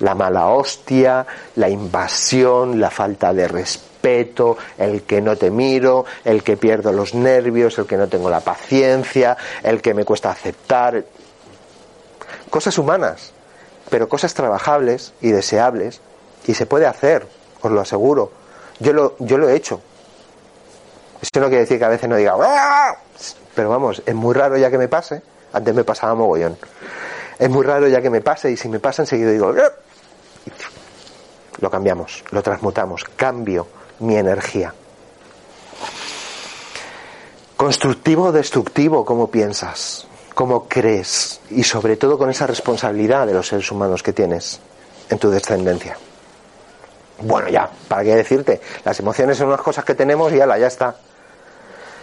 la mala hostia, la invasión, la falta de respeto, el que no te miro, el que pierdo los nervios, el que no tengo la paciencia, el que me cuesta aceptar. Cosas humanas, pero cosas trabajables y deseables, y se puede hacer, os lo aseguro. Yo lo, yo lo he hecho. Eso no quiere decir que a veces no diga, ¡Ah!", pero vamos, es muy raro ya que me pase. Antes me pasaba mogollón. Es muy raro ya que me pase y si me pasa enseguida digo, ¡Ah!", lo cambiamos, lo transmutamos, cambio mi energía. Constructivo o destructivo, ¿cómo piensas? ¿Cómo crees? Y sobre todo con esa responsabilidad de los seres humanos que tienes en tu descendencia. Bueno, ya, ¿para qué decirte? Las emociones son unas cosas que tenemos y ya, ya está.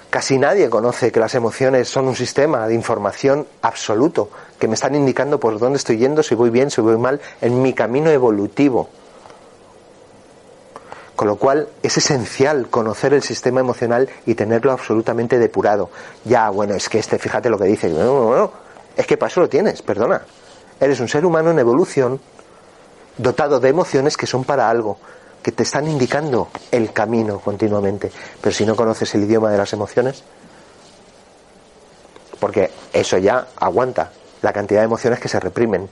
Casi nadie conoce que las emociones son un sistema de información absoluto que me están indicando por dónde estoy yendo, si voy bien, si voy mal, en mi camino evolutivo. Con lo cual es esencial conocer el sistema emocional y tenerlo absolutamente depurado. Ya, bueno, es que este, fíjate lo que dice. No, no, no. Es que para eso lo tienes, perdona. Eres un ser humano en evolución, dotado de emociones que son para algo, que te están indicando el camino continuamente. Pero si no conoces el idioma de las emociones, porque eso ya aguanta la cantidad de emociones que se reprimen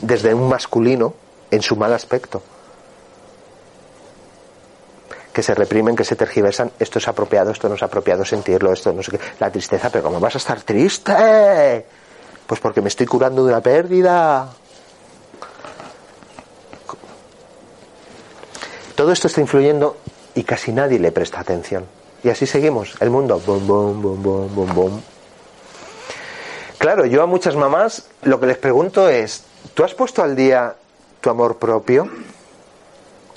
desde un masculino en su mal aspecto que se reprimen, que se tergiversan, esto es apropiado, esto no es apropiado sentirlo, esto no sé qué, la tristeza, pero ¿cómo vas a estar triste? Pues porque me estoy curando de una pérdida. Todo esto está influyendo y casi nadie le presta atención. Y así seguimos, el mundo, bum, bum, bum, bum, bum, bum. Claro, yo a muchas mamás lo que les pregunto es, ¿tú has puesto al día tu amor propio?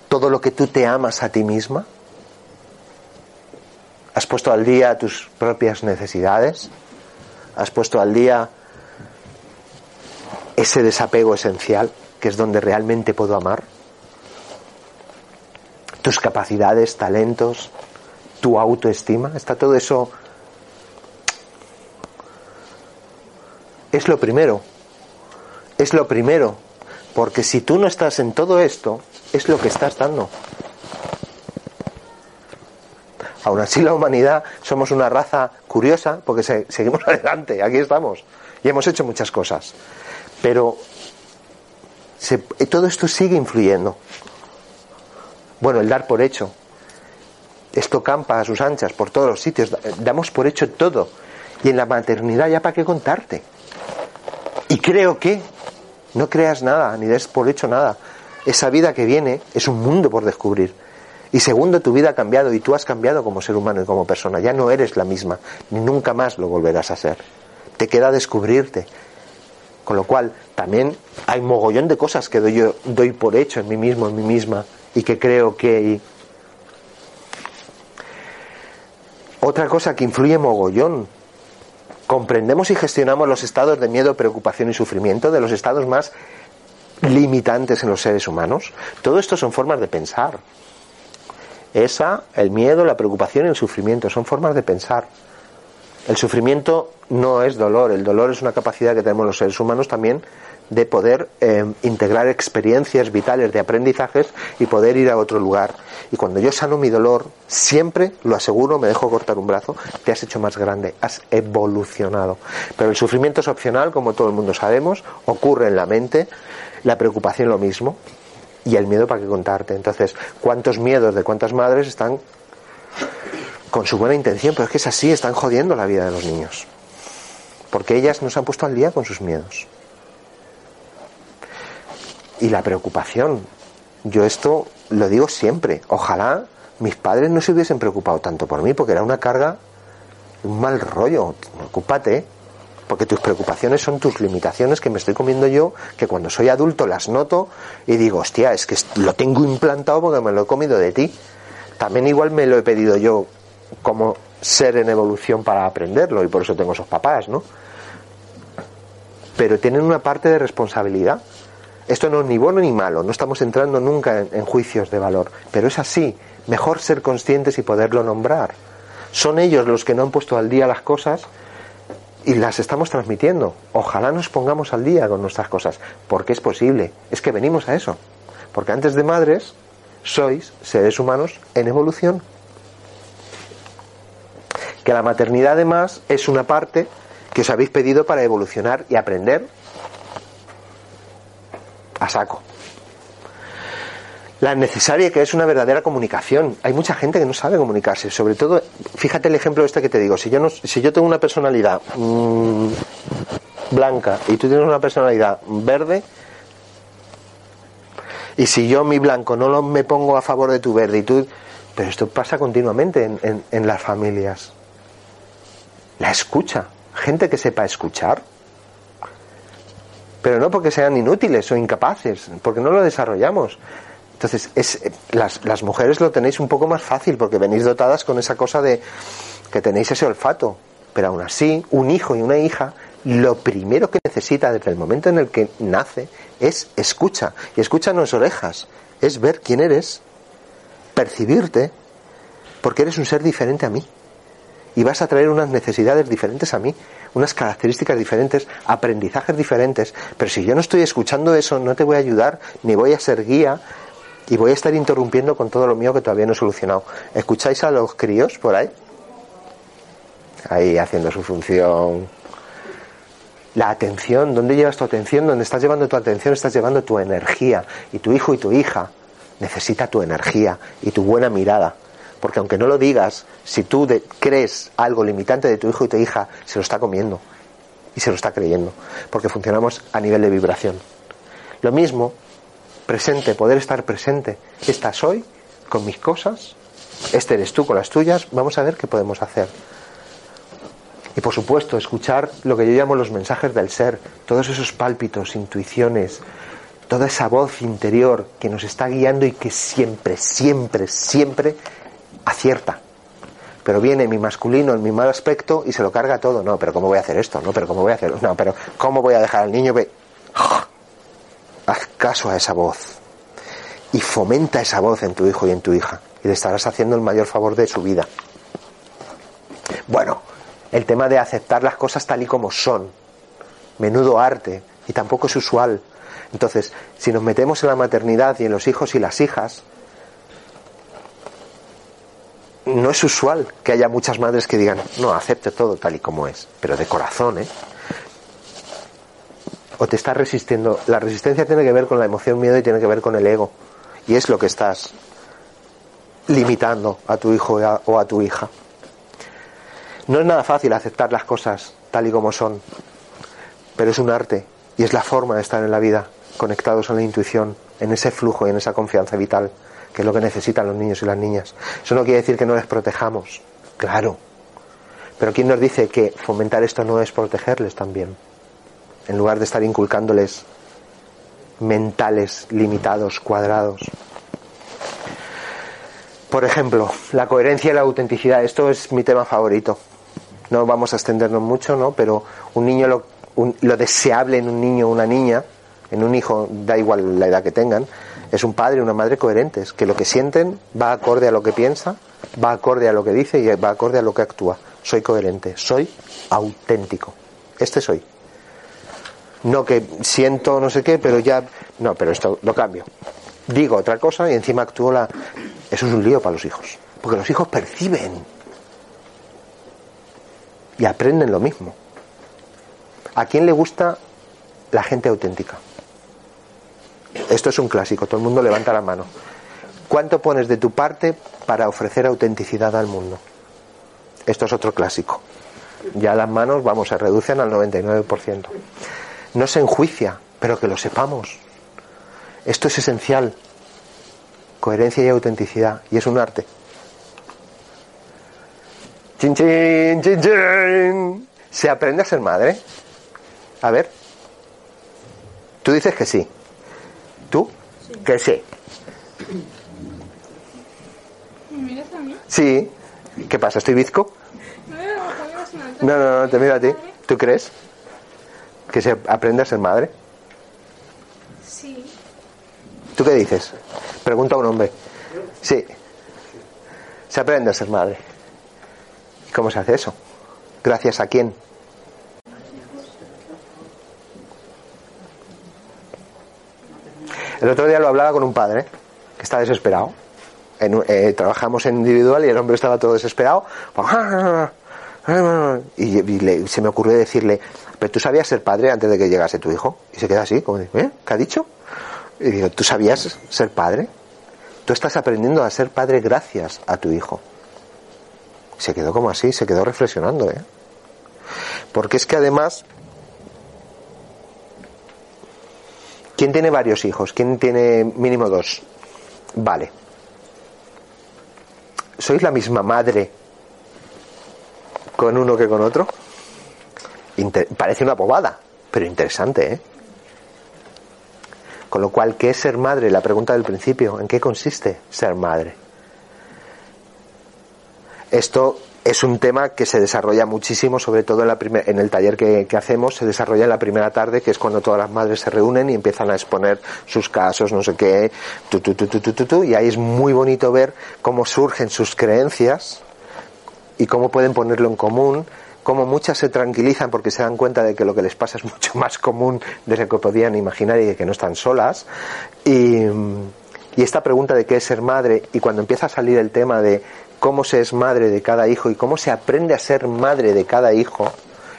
Todo lo que tú te amas a ti misma? ¿Has puesto al día tus propias necesidades? ¿Has puesto al día ese desapego esencial, que es donde realmente puedo amar? ¿Tus capacidades, talentos, tu autoestima? ¿Está todo eso? Es lo primero. Es lo primero. Porque si tú no estás en todo esto, es lo que estás dando. Aún así la humanidad somos una raza curiosa porque seguimos adelante, aquí estamos y hemos hecho muchas cosas. Pero todo esto sigue influyendo. Bueno, el dar por hecho. Esto campa a sus anchas por todos los sitios. Damos por hecho todo. Y en la maternidad ya para qué contarte. Y creo que no creas nada, ni des por hecho nada esa vida que viene es un mundo por descubrir. Y segundo, tu vida ha cambiado y tú has cambiado como ser humano y como persona. Ya no eres la misma, ni nunca más lo volverás a ser. Te queda descubrirte. Con lo cual, también hay mogollón de cosas que doy, por hecho en mí mismo, en mí misma, y que creo que... Otra cosa que influye mogollón. Comprendemos y gestionamos los estados de miedo, preocupación y sufrimiento, de los estados más limitantes en los seres humanos. Todo esto son formas de pensar. Esa, el miedo, la preocupación y el sufrimiento son formas de pensar. El sufrimiento no es dolor, el dolor es una capacidad que tenemos los seres humanos también de poder eh, integrar experiencias vitales de aprendizajes y poder ir a otro lugar. Y cuando yo sano mi dolor, siempre lo aseguro, me dejo cortar un brazo, te has hecho más grande, has evolucionado. Pero el sufrimiento es opcional, como todo el mundo sabemos, ocurre en la mente, la preocupación lo mismo y el miedo para qué contarte. Entonces, ¿cuántos miedos de cuántas madres están con su buena intención? Pero es que es así, están jodiendo la vida de los niños. Porque ellas no se han puesto al día con sus miedos. Y la preocupación. Yo esto lo digo siempre. Ojalá mis padres no se hubiesen preocupado tanto por mí, porque era una carga, un mal rollo. Ocúpate porque tus preocupaciones son tus limitaciones que me estoy comiendo yo, que cuando soy adulto las noto y digo, hostia, es que lo tengo implantado porque me lo he comido de ti. También igual me lo he pedido yo como ser en evolución para aprenderlo y por eso tengo esos papás, ¿no? Pero tienen una parte de responsabilidad. Esto no es ni bueno ni malo, no estamos entrando nunca en, juicios de valor, pero es así. Mejor ser conscientes y poderlo nombrar. Son ellos los que no han puesto al día las cosas y las estamos transmitiendo. Ojalá nos pongamos al día con nuestras cosas, porque es posible. Es que venimos a eso. Porque antes de madres sois seres humanos en evolución. Que la maternidad además es una parte que os habéis pedido para evolucionar y aprender a saco la necesaria que es una verdadera comunicación. Hay mucha gente que no sabe comunicarse, sobre todo, fíjate el ejemplo este que te digo, si yo no, si yo tengo una personalidad mm, blanca y tú tienes una personalidad verde, y si yo mi blanco no lo, me pongo a favor de tu verde y tú, pero esto pasa continuamente en, en las familias. La escucha, gente que sepa escuchar, pero no porque sean inútiles o incapaces, porque no lo desarrollamos, entonces, es, las, las mujeres lo tenéis un poco más fácil porque venís dotadas con esa cosa de que tenéis ese olfato. Pero aún así, un hijo y una hija, lo primero que necesita desde el momento en el que nace es escucha. Y escucha no es orejas, es ver quién eres, percibirte, porque eres un ser diferente a mí. Y vas a traer unas necesidades diferentes a mí, unas características diferentes, aprendizajes diferentes. Pero si yo no estoy escuchando eso, no te voy a ayudar, ni voy a ser guía, y voy a estar interrumpiendo con todo lo mío que todavía no he solucionado. ¿Escucháis a los críos por ahí? Ahí haciendo su función. La atención, ¿dónde llevas tu atención? ¿Dónde estás llevando tu atención? Estás llevando tu energía. Y tu hijo y tu hija necesita tu energía y tu buena mirada. Porque aunque no lo digas, si tú crees algo limitante de tu hijo y tu hija, se lo está comiendo y se lo está creyendo, porque funcionamos a nivel de vibración. Lo mismo, presente, poder estar presente. Estás hoy con mis cosas, este eres tú con las tuyas, vamos a ver qué podemos hacer. Y por supuesto, escuchar lo que yo llamo los mensajes del ser, todos esos pálpitos, intuiciones, toda esa voz interior que nos está guiando y que siempre, siempre, siempre acierta. Pero viene mi masculino en mi mal aspecto y se lo carga todo. No, pero ¿cómo voy a hacer esto? No, pero ¿cómo voy a hacer? No, pero ¿cómo voy a dejar al niño? Haz caso a esa voz y fomenta esa voz en tu hijo y en tu hija y le estarás haciendo el mayor favor de su vida. Bueno, el tema de aceptar las cosas tal y como son, menudo arte y tampoco es usual. Entonces, si nos metemos en la maternidad y en los hijos y las hijas, no es usual que haya muchas madres que digan, no, acepte todo tal y como es, pero de corazón, ¿eh? O te estás resistiendo. La resistencia tiene que ver con la emoción miedo y tiene que ver con el ego. Y es lo que estás limitando a tu hijo o a tu hija. No es nada fácil aceptar las cosas tal y como son, pero es un arte y es la forma de estar en la vida, conectados en la intuición, en ese flujo y en esa confianza vital, que es lo que necesitan los niños y las niñas. Eso no quiere decir que no les protejamos, claro. Pero ¿quién nos dice que fomentar esto no es protegerles también? En lugar de estar inculcándoles mentales limitados, cuadrados. Por ejemplo, la coherencia y la autenticidad. Esto es mi tema favorito. No vamos a extendernos mucho, ¿no? Pero un niño, lo, lo deseable en un niño o una niña, en un hijo, da igual la edad que tengan, es un padre y una madre coherentes, que lo que sienten va acorde a lo que piensa, va acorde a lo que dice y va acorde a lo que actúa. Soy coherente, soy auténtico. Este soy. No que siento no sé qué, pero ya. No, pero esto lo cambio. Digo otra cosa y encima actúo la. Eso es un lío para los hijos. Porque los hijos perciben. Y aprenden lo mismo. ¿A quién le gusta la gente auténtica? Esto es un clásico, todo el mundo levanta la mano. ¿Cuánto pones de tu parte para ofrecer autenticidad al mundo? Esto es otro clásico. Ya las manos, vamos, se reducen al 99%. No se enjuicia, pero que lo sepamos. Esto es esencial. Coherencia y autenticidad. Y es un arte. Chin, chin, chin, chin. ¿Se aprende a ser madre? A ver. Tú dices que sí. ¿Tú? Que sí. Sí. ¿Qué pasa? ¿Estoy bizco? No, no, no, te miro a ti. ¿Tú crees? ¿Que se aprende a ser madre? Sí. ¿Tú qué dices? Pregunta a un hombre. Sí. Se aprende a ser madre. ¿Y cómo se hace eso? ¿Gracias a quién? El otro día lo hablaba con un padre que está desesperado. Eh, trabajamos en individual y el hombre estaba todo desesperado. Y, se me ocurrió decirle, pero tú sabías ser padre antes de que llegase tu hijo. Y se queda así, como ¿eh? ¿Qué ha dicho? Y digo, ¿tú sabías ser padre? Tú estás aprendiendo a ser padre gracias a tu hijo. Se quedó como así, se quedó reflexionando, ¿eh? Porque es que además ¿Quién tiene varios hijos? ¿Quién tiene mínimo dos? Vale. ¿Sois la misma madre con uno que con otro? parece una bobada, pero interesante, ¿eh? Con lo cual, ¿qué es ser madre? La pregunta del principio, ¿en qué consiste ser madre? Esto es un tema que se desarrolla muchísimo, sobre todo en, la en el taller que, hacemos, se desarrolla en la primera tarde, que es cuando todas las madres se reúnen y empiezan a exponer sus casos, no sé qué, tu, tu, tu, y ahí es muy bonito ver cómo surgen sus creencias y cómo pueden ponerlo en común, cómo muchas se tranquilizan porque se dan cuenta de que lo que les pasa es mucho más común de lo que podían imaginar y de que no están solas. Y esta pregunta de qué es ser madre, y cuando empieza a salir el tema de cómo se es madre de cada hijo y cómo se aprende a ser madre de cada hijo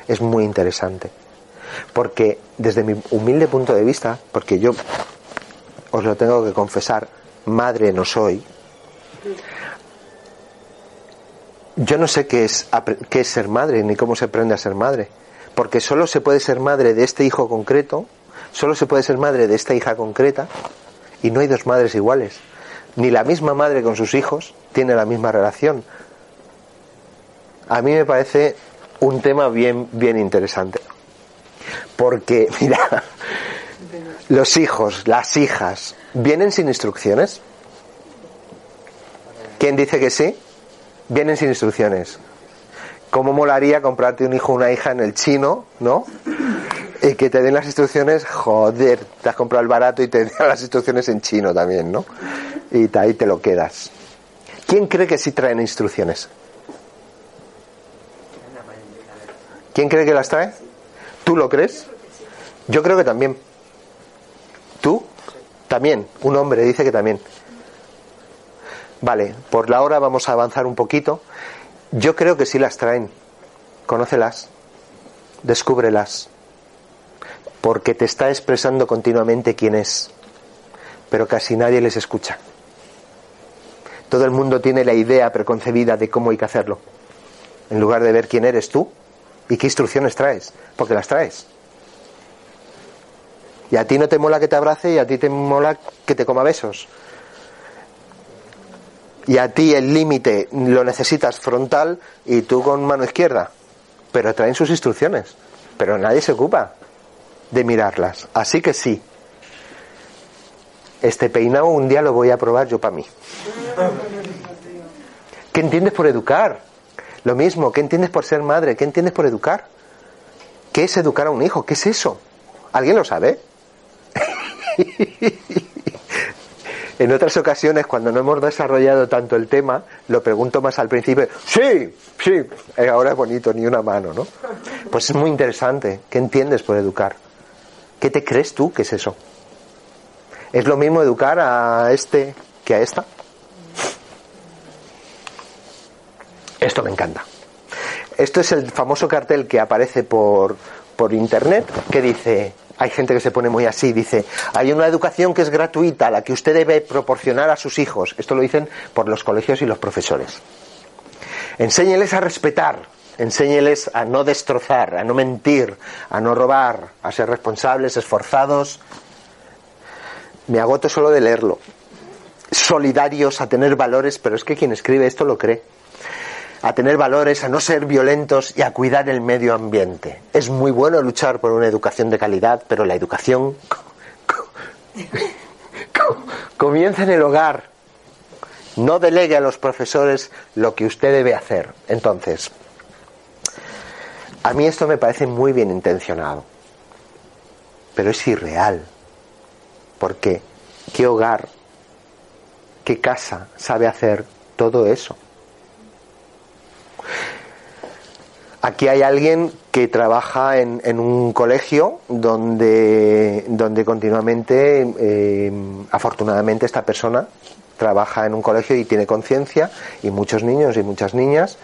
es muy interesante. Porque desde mi humilde punto de vista, porque yo os lo tengo que confesar, madre no soy, yo no sé qué es, qué es ser madre, ni cómo se aprende a ser madre. Porque solo se puede ser madre de este hijo concreto, solo se puede ser madre de esta hija concreta, y no hay dos madres iguales. Ni la misma madre con sus hijos tiene la misma relación. A mí me parece un tema bien, bien interesante. Porque, mira, los hijos, las hijas, ¿vienen sin instrucciones? ¿Quién dice que sí? Vienen sin instrucciones. ¿Cómo molaría comprarte un hijo o una hija en el chino, no? Y que te den las instrucciones, joder, te has comprado el barato y te den las instrucciones en chino también, ¿no? Y ahí te lo quedas. ¿Quién cree que sí traen instrucciones? ¿Quién cree que las trae? ¿Tú lo crees? Yo creo que también. ¿Tú? También. Un hombre dice que también. Vale, por la hora vamos a avanzar un poquito. Yo creo que sí las traen. Conócelas. Descúbrelas. Porque te está expresando continuamente quién es. Pero casi nadie les escucha. Todo el mundo tiene la idea preconcebida de cómo hay que hacerlo. En lugar de ver quién eres tú y qué instrucciones traes. Porque las traes. Y a ti no te mola que te abrace y a ti te mola que te coma besos y a ti el límite lo necesitas frontal y tú con mano izquierda. Pero traen sus instrucciones. Pero nadie se ocupa de mirarlas. Así que sí. Este peinado un día lo voy a probar yo para mí. ¿Qué entiendes por educar? Lo mismo, ¿qué entiendes por ser madre? ¿Qué entiendes por educar? ¿Qué es educar a un hijo? ¿Qué es eso? ¿Alguien lo sabe? En otras ocasiones, cuando no hemos desarrollado tanto el tema, lo pregunto más al principio. Sí, sí, eh, ahora es bonito, ni una mano, ¿no? Pues es muy interesante. ¿Qué entiendes por educar? ¿Qué te crees tú que es eso? ¿Es lo mismo educar a este que a esta? Esto me encanta. Esto es el famoso cartel que aparece por, por internet que dice hay gente que se pone muy así, dice, hay una educación que es gratuita, la que usted debe proporcionar a sus hijos. Esto lo dicen por los colegios y los profesores. Enséñeles a respetar, enséñeles a no destrozar, a no mentir, a no robar, a ser responsables, esforzados. Me agoto solo de leerlo. Solidarios, a tener valores, pero es que quien escribe esto lo cree a tener valores, a no ser violentos y a cuidar el medio ambiente. Es muy bueno luchar por una educación de calidad, pero la educación comienza en el hogar. No delegue a los profesores lo que usted debe hacer. Entonces, a mí esto me parece muy bien intencionado, pero es irreal. Porque, ¿qué hogar, qué casa sabe hacer todo eso? Aquí hay alguien que trabaja en, un colegio donde, donde continuamente, eh, afortunadamente, esta persona trabaja en un colegio y tiene conciencia y muchos niños y muchas niñas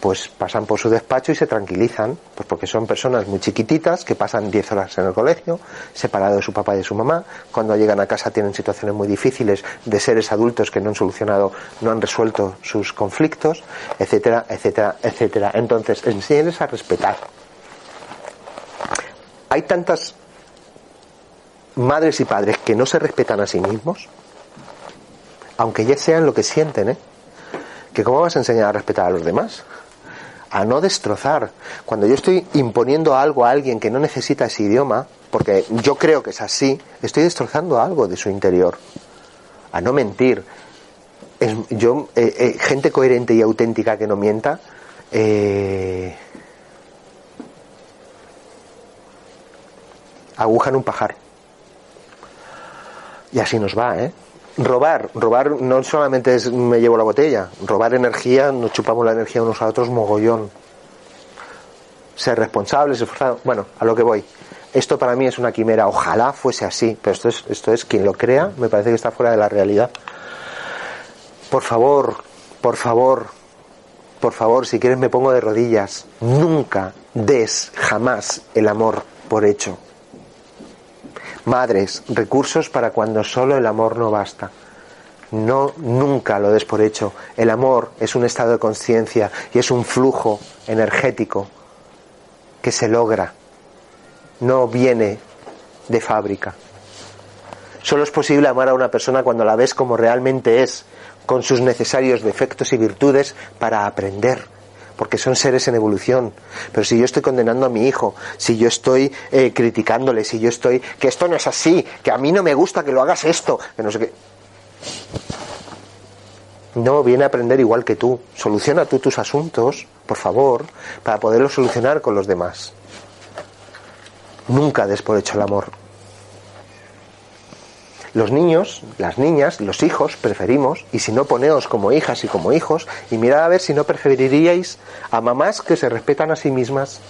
pues pasan por su despacho y se tranquilizan, pues porque son personas muy chiquititas que pasan 10 horas en el colegio, separados de su papá y de su mamá, cuando llegan a casa tienen situaciones muy difíciles de seres adultos que no han solucionado, no han resuelto sus conflictos, etcétera, etcétera, etcétera. Entonces, enséñenles a respetar. Hay tantas madres y padres que no se respetan a sí mismos, aunque ya sean lo que sienten, ¿eh? Que cómo vas a enseñar a respetar a los demás a no destrozar. Cuando yo estoy imponiendo algo a alguien que no necesita ese idioma porque yo creo que es así estoy destrozando algo de su interior. A no mentir. Yo eh, eh, gente coherente y auténtica que no mienta eh, aguja en un pajar. Y así nos va eh robar, robar no solamente es me llevo la botella, robar energía, nos chupamos la energía unos a otros mogollón. Ser responsables, esforzados, bueno, a lo que voy. Esto para mí es una quimera, ojalá fuese así, pero esto es, esto es quien lo crea, me parece que está fuera de la realidad. Por favor, por favor, por favor, si quieres me pongo de rodillas, nunca des jamás el amor por hecho Madres, recursos para cuando solo el amor no basta. No, nunca lo des por hecho. El amor es un estado de conciencia y es un flujo energético que se logra. No viene de fábrica. Solo es posible amar a una persona cuando la ves como realmente es, con sus necesarios defectos y virtudes para aprender, porque son seres en evolución. Pero si yo estoy condenando a mi hijo, si yo estoy eh, criticándole, si yo estoy que esto no es así, que a mí no me gusta que lo hagas esto, que no sé qué. No, viene a aprender igual que tú. Soluciona tú tus asuntos, por favor, para poderlos solucionar con los demás. Nunca des por hecho el amor. Los niños, las niñas, los hijos preferimos, y si no poneos como hijas y como hijos, y mirad a ver si no preferiríais a mamás que se respetan a sí mismas.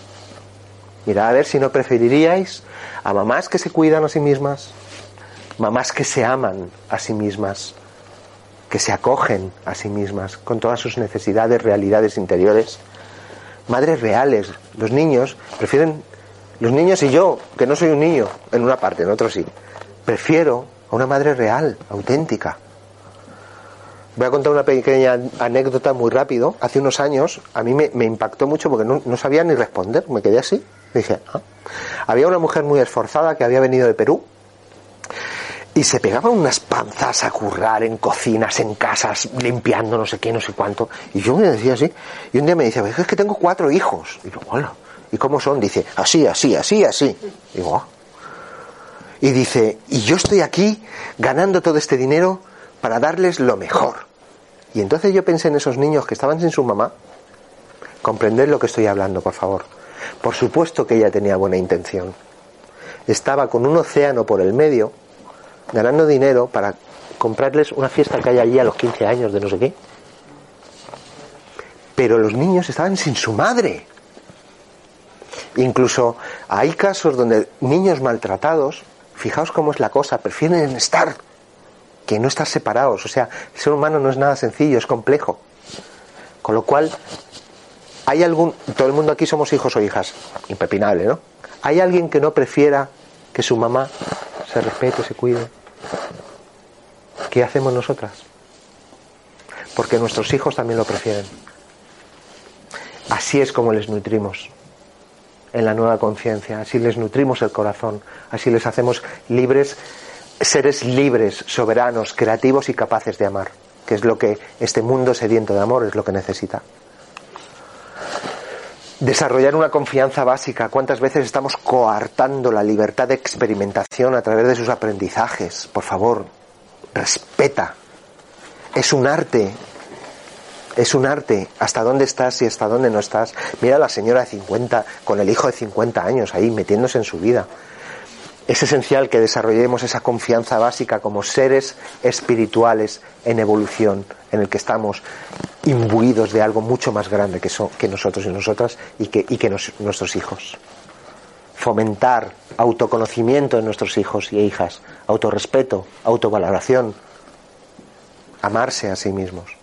Mirad a ver si no preferiríais a mamás que se cuidan a sí mismas, mamás que se aman a sí mismas, que se acogen a sí mismas con todas sus necesidades, realidades interiores. Madres reales. Los niños prefieren, los niños y yo, que no soy un niño, en una parte, en otro sí, prefiero a una madre real, auténtica. Voy a contar una pequeña anécdota muy rápido. Hace unos años a mí me, impactó mucho porque no, sabía ni responder, me quedé así. Dije, ah". había una mujer muy esforzada que había venido de Perú y se pegaba unas panzas a currar en cocinas, en casas, limpiando no sé qué, no sé cuánto. Y yo me decía así. Y un día me dice, es que tengo cuatro hijos. Y yo, bueno, ¿y cómo son? Dice, así, así, así, así. Y digo, ah". Y dice, y yo estoy aquí ganando todo este dinero para darles lo mejor. Y entonces yo pensé en esos niños que estaban sin su mamá. Comprender lo que estoy hablando, por favor. Por supuesto que ella tenía buena intención. Estaba con un océano por el medio, ganando dinero para comprarles una fiesta que hay allí a los 15 años de no sé qué. Pero los niños estaban sin su madre. Incluso hay casos donde niños maltratados Fijaos cómo es la cosa, prefieren estar que no estar separados. O sea, el ser humano no es nada sencillo, es complejo. Con lo cual, hay algún, todo el mundo aquí somos hijos o hijas, impepinable, ¿no? ¿Hay alguien que no prefiera que su mamá se respete, se cuide? ¿Qué hacemos nosotras? Porque nuestros hijos también lo prefieren. Así es como les nutrimos en la nueva conciencia, así les nutrimos el corazón, así les hacemos libres, seres libres, soberanos, creativos y capaces de amar, que es lo que este mundo sediento de amor es lo que necesita. Desarrollar una confianza básica. ¿Cuántas veces estamos coartando la libertad de experimentación a través de sus aprendizajes? Por favor, respeta. Es un arte es un arte. ¿Hasta dónde estás y hasta dónde no estás? Mira a la señora de 50 con el hijo de 50 años ahí metiéndose en su vida. Es esencial que desarrollemos esa confianza básica como seres espirituales en evolución, en el que estamos imbuidos de algo mucho más grande que, nosotros y nosotras y que, y que nuestros hijos. Fomentar autoconocimiento en nuestros hijos y hijas, autorrespeto, autovaloración, amarse a sí mismos.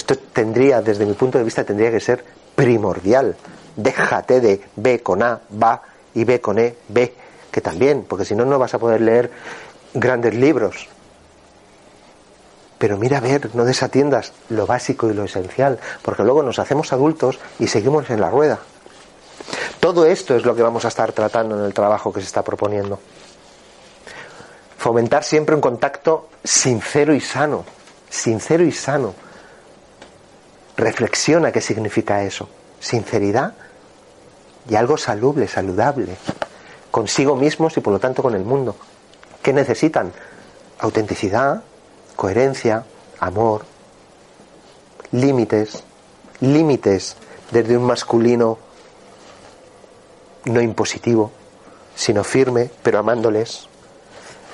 Esto tendría, desde mi punto de vista, tendría que ser primordial. Déjate de B con A, va, y B con E, B, que también, porque si no, no vas a poder leer grandes libros. Pero mira a ver, no desatiendas lo básico y lo esencial, porque luego nos hacemos adultos y seguimos en la rueda. Todo esto es lo que vamos a estar tratando en el trabajo que se está proponiendo. Fomentar siempre un contacto sincero y sano, sincero y sano Reflexiona qué significa eso. Sinceridad y algo salubre, saludable. Consigo mismos y por lo tanto con el mundo. ¿Qué necesitan? Autenticidad, coherencia, amor, límites, límites desde un masculino no impositivo, sino firme, pero amándoles.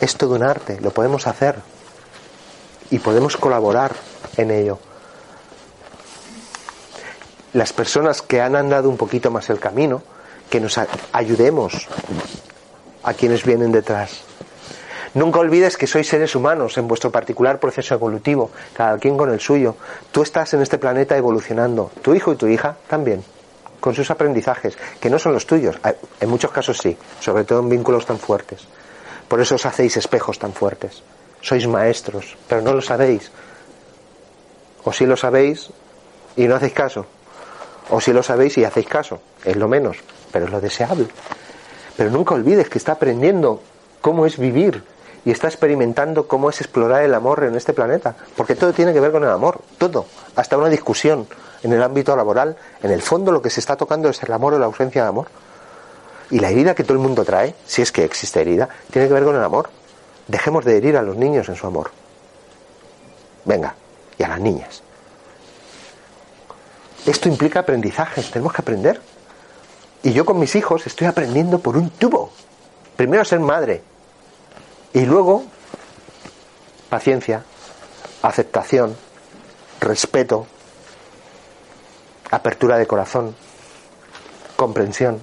Es todo un arte, lo podemos hacer y podemos colaborar en ello las personas que han andado un poquito más el camino, que nos ayudemos a quienes vienen detrás. Nunca olvides que sois seres humanos en vuestro particular proceso evolutivo, cada quien con el suyo. Tú estás en este planeta evolucionando, tu hijo y tu hija también, con sus aprendizajes, que no son los tuyos. En muchos casos sí, sobre todo en vínculos tan fuertes. Por eso os hacéis espejos tan fuertes. sois maestros, pero no lo sabéis. O si lo sabéis y no hacéis caso. O si lo sabéis y hacéis caso, es lo menos, pero es lo deseable. Pero nunca olvides que está aprendiendo cómo es vivir y está experimentando cómo es explorar el amor en este planeta. Porque todo tiene que ver con el amor, todo, hasta una discusión en el ámbito laboral. En el fondo lo que se está tocando es el amor o la ausencia de amor. Y la herida que todo el mundo trae, si es que existe herida, tiene que ver con el amor. Dejemos de herir a los niños en su amor. Venga, y a las niñas. Esto implica aprendizaje, tenemos que aprender. Y yo con mis hijos estoy aprendiendo por un tubo. Primero ser madre. Y luego paciencia, aceptación, respeto, apertura de corazón, comprensión.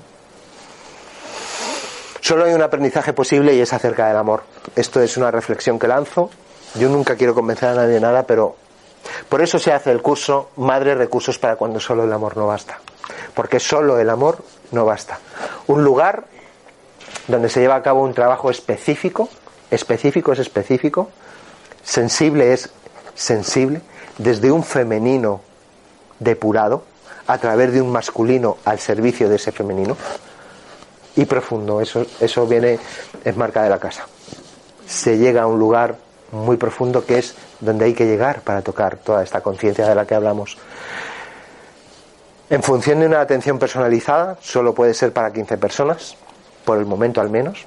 Solo hay un aprendizaje posible y es acerca del amor. Esto es una reflexión que lanzo. Yo nunca quiero convencer a nadie de nada, pero por eso se hace el curso Madre Recursos para cuando solo el amor no basta. Porque solo el amor no basta. Un lugar donde se lleva a cabo un trabajo específico, específico es específico, sensible es sensible, desde un femenino depurado, a través de un masculino al servicio de ese femenino, y profundo. Eso, eso viene, es marca de la casa. Se llega a un lugar muy profundo que es donde hay que llegar para tocar toda esta conciencia de la que hablamos. En función de una atención personalizada, solo puede ser para 15 personas, por el momento al menos.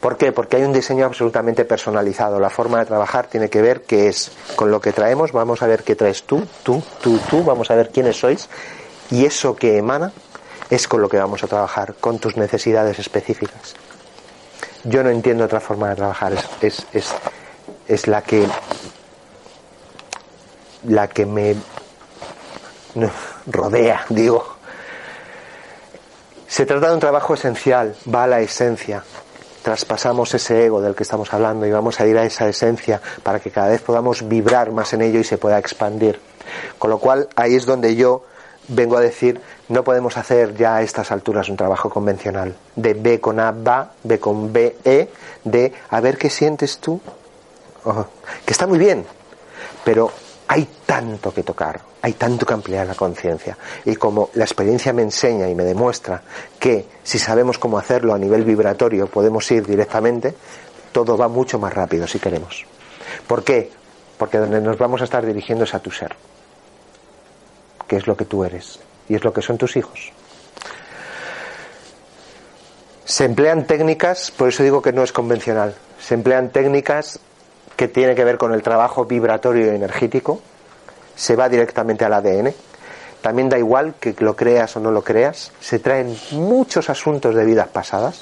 ¿Por qué? Porque hay un diseño absolutamente personalizado. La forma de trabajar tiene que ver qué es con lo que traemos. Vamos a ver qué traes tú, tú, tú, tú. Vamos a ver quiénes sois. Y eso que emana es con lo que vamos a trabajar, con tus necesidades específicas. Yo no entiendo otra forma de trabajar, es, es, es, la que la que me rodea, digo. Se trata de un trabajo esencial, va a la esencia. Traspasamos ese ego del que estamos hablando y vamos a ir a esa esencia para que cada vez podamos vibrar más en ello y se pueda expandir. Con lo cual ahí es donde yo vengo a decir, no podemos hacer ya a estas alturas un trabajo convencional de B con A, va, B con B, E, de a ver qué sientes tú. que está muy bien, pero hay tanto que tocar, hay tanto que ampliar la conciencia. Y como la experiencia me enseña y me demuestra que si sabemos cómo hacerlo a nivel vibratorio podemos ir directamente, todo va mucho más rápido si queremos. ¿Por qué? Porque donde nos vamos a estar dirigiendo es a tu ser que es lo que tú eres y es lo que son tus hijos. Se emplean técnicas, por eso digo que no es convencional, se emplean técnicas que tienen que ver con el trabajo vibratorio y energético, se va directamente al ADN, también da igual que lo creas o no lo creas, se traen muchos asuntos de vidas pasadas,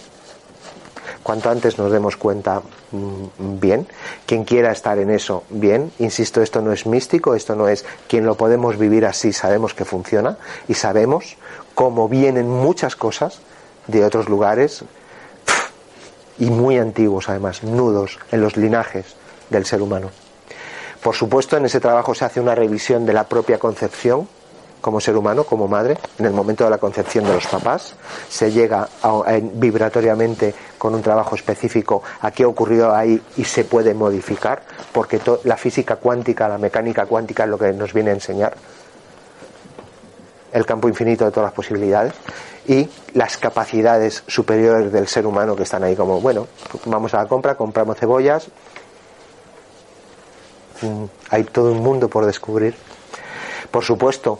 cuanto antes nos demos cuenta mm, bien. Quien quiera estar en eso, bien. Insisto, esto no es místico, esto no es quien lo podemos vivir así, sabemos que funciona y sabemos cómo vienen muchas cosas de otros lugares y muy antiguos además, nudos en los linajes del ser humano. Por supuesto, en ese trabajo se hace una revisión de la propia concepción como ser humano, como madre, en el momento de la concepción de los papás, se llega vibratoriamente con un trabajo específico a qué ocurrió ahí y se puede modificar, porque la física cuántica, la mecánica cuántica es lo que nos viene a enseñar el campo infinito de todas las posibilidades y las capacidades superiores del ser humano que están ahí como, bueno, vamos a la compra, compramos cebollas, hay todo un mundo por descubrir. Por supuesto,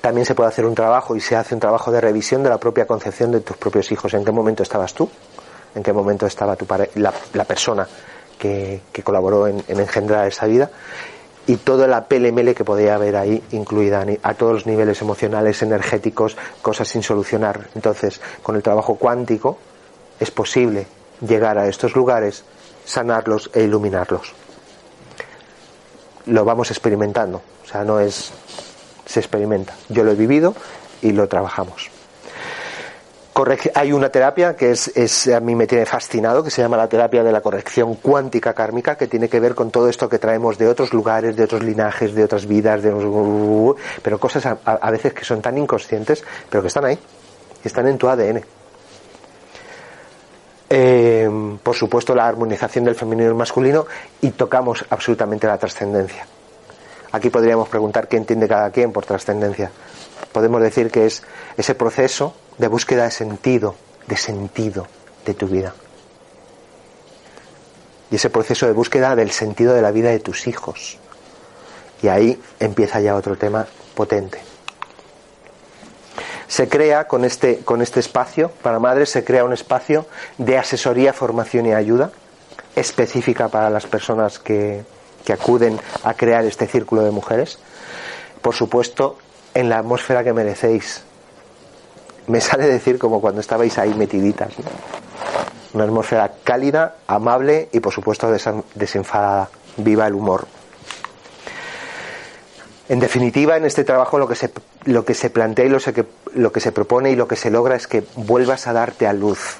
también se puede hacer un trabajo y se hace un trabajo de revisión de la propia concepción de tus propios hijos. ¿En qué momento estabas tú? ¿En qué momento estaba tu la, la, persona que, colaboró en, engendrar esa vida? Y todo la PLML que podía haber ahí incluida a todos los niveles emocionales, energéticos, cosas sin solucionar. Entonces, con el trabajo cuántico es posible llegar a estos lugares, sanarlos e iluminarlos. Lo vamos experimentando. O sea, no es se experimenta. Yo lo he vivido y lo trabajamos. hay una terapia que es, a mí me tiene fascinado, que se llama la terapia de la corrección cuántica kármica, que tiene que ver con todo esto que traemos de otros lugares, de otros linajes, de otras vidas, de pero cosas a, veces que son tan inconscientes, pero que están ahí, están en tu ADN. Eh, por supuesto la armonización del femenino y el masculino y tocamos absolutamente la trascendencia. Aquí podríamos preguntar qué entiende cada quien por trascendencia. Podemos decir que es ese proceso de búsqueda de sentido, de sentido de tu vida. Y ese proceso de búsqueda del sentido de la vida de tus hijos. Y ahí empieza ya otro tema potente. Se crea con este, con este espacio, para madres, se crea un espacio de asesoría, formación y ayuda específica para las personas que, que acuden a crear este círculo de mujeres. Por supuesto, en la atmósfera que merecéis. Me sale decir como cuando estabais ahí metiditas. Una atmósfera cálida, amable y por supuesto desenfadada. Viva el humor. En definitiva, en este trabajo lo que se, lo que se plantea y lo, que, lo que se propone y lo que se logra es que vuelvas a darte a luz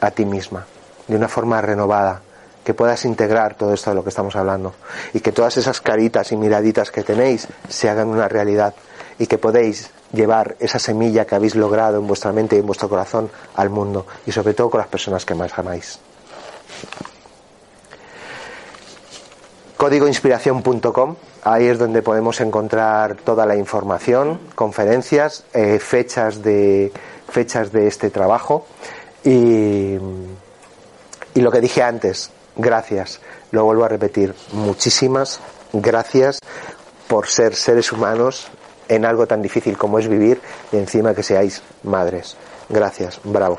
a ti misma, de una forma renovada, que puedas integrar todo esto de lo que estamos hablando y que todas esas caritas y miraditas que tenéis se hagan una realidad y que podéis llevar esa semilla que habéis logrado en vuestra mente y en vuestro corazón al mundo y sobre todo con las personas que más amáis. Códigoinspiración.com, ahí es donde podemos encontrar toda la información, conferencias, eh, fechas, de, fechas de este trabajo y, y lo que dije antes, gracias, lo vuelvo a repetir, muchísimas gracias por ser seres humanos en algo tan difícil como es vivir y encima que seáis madres. Gracias, bravo.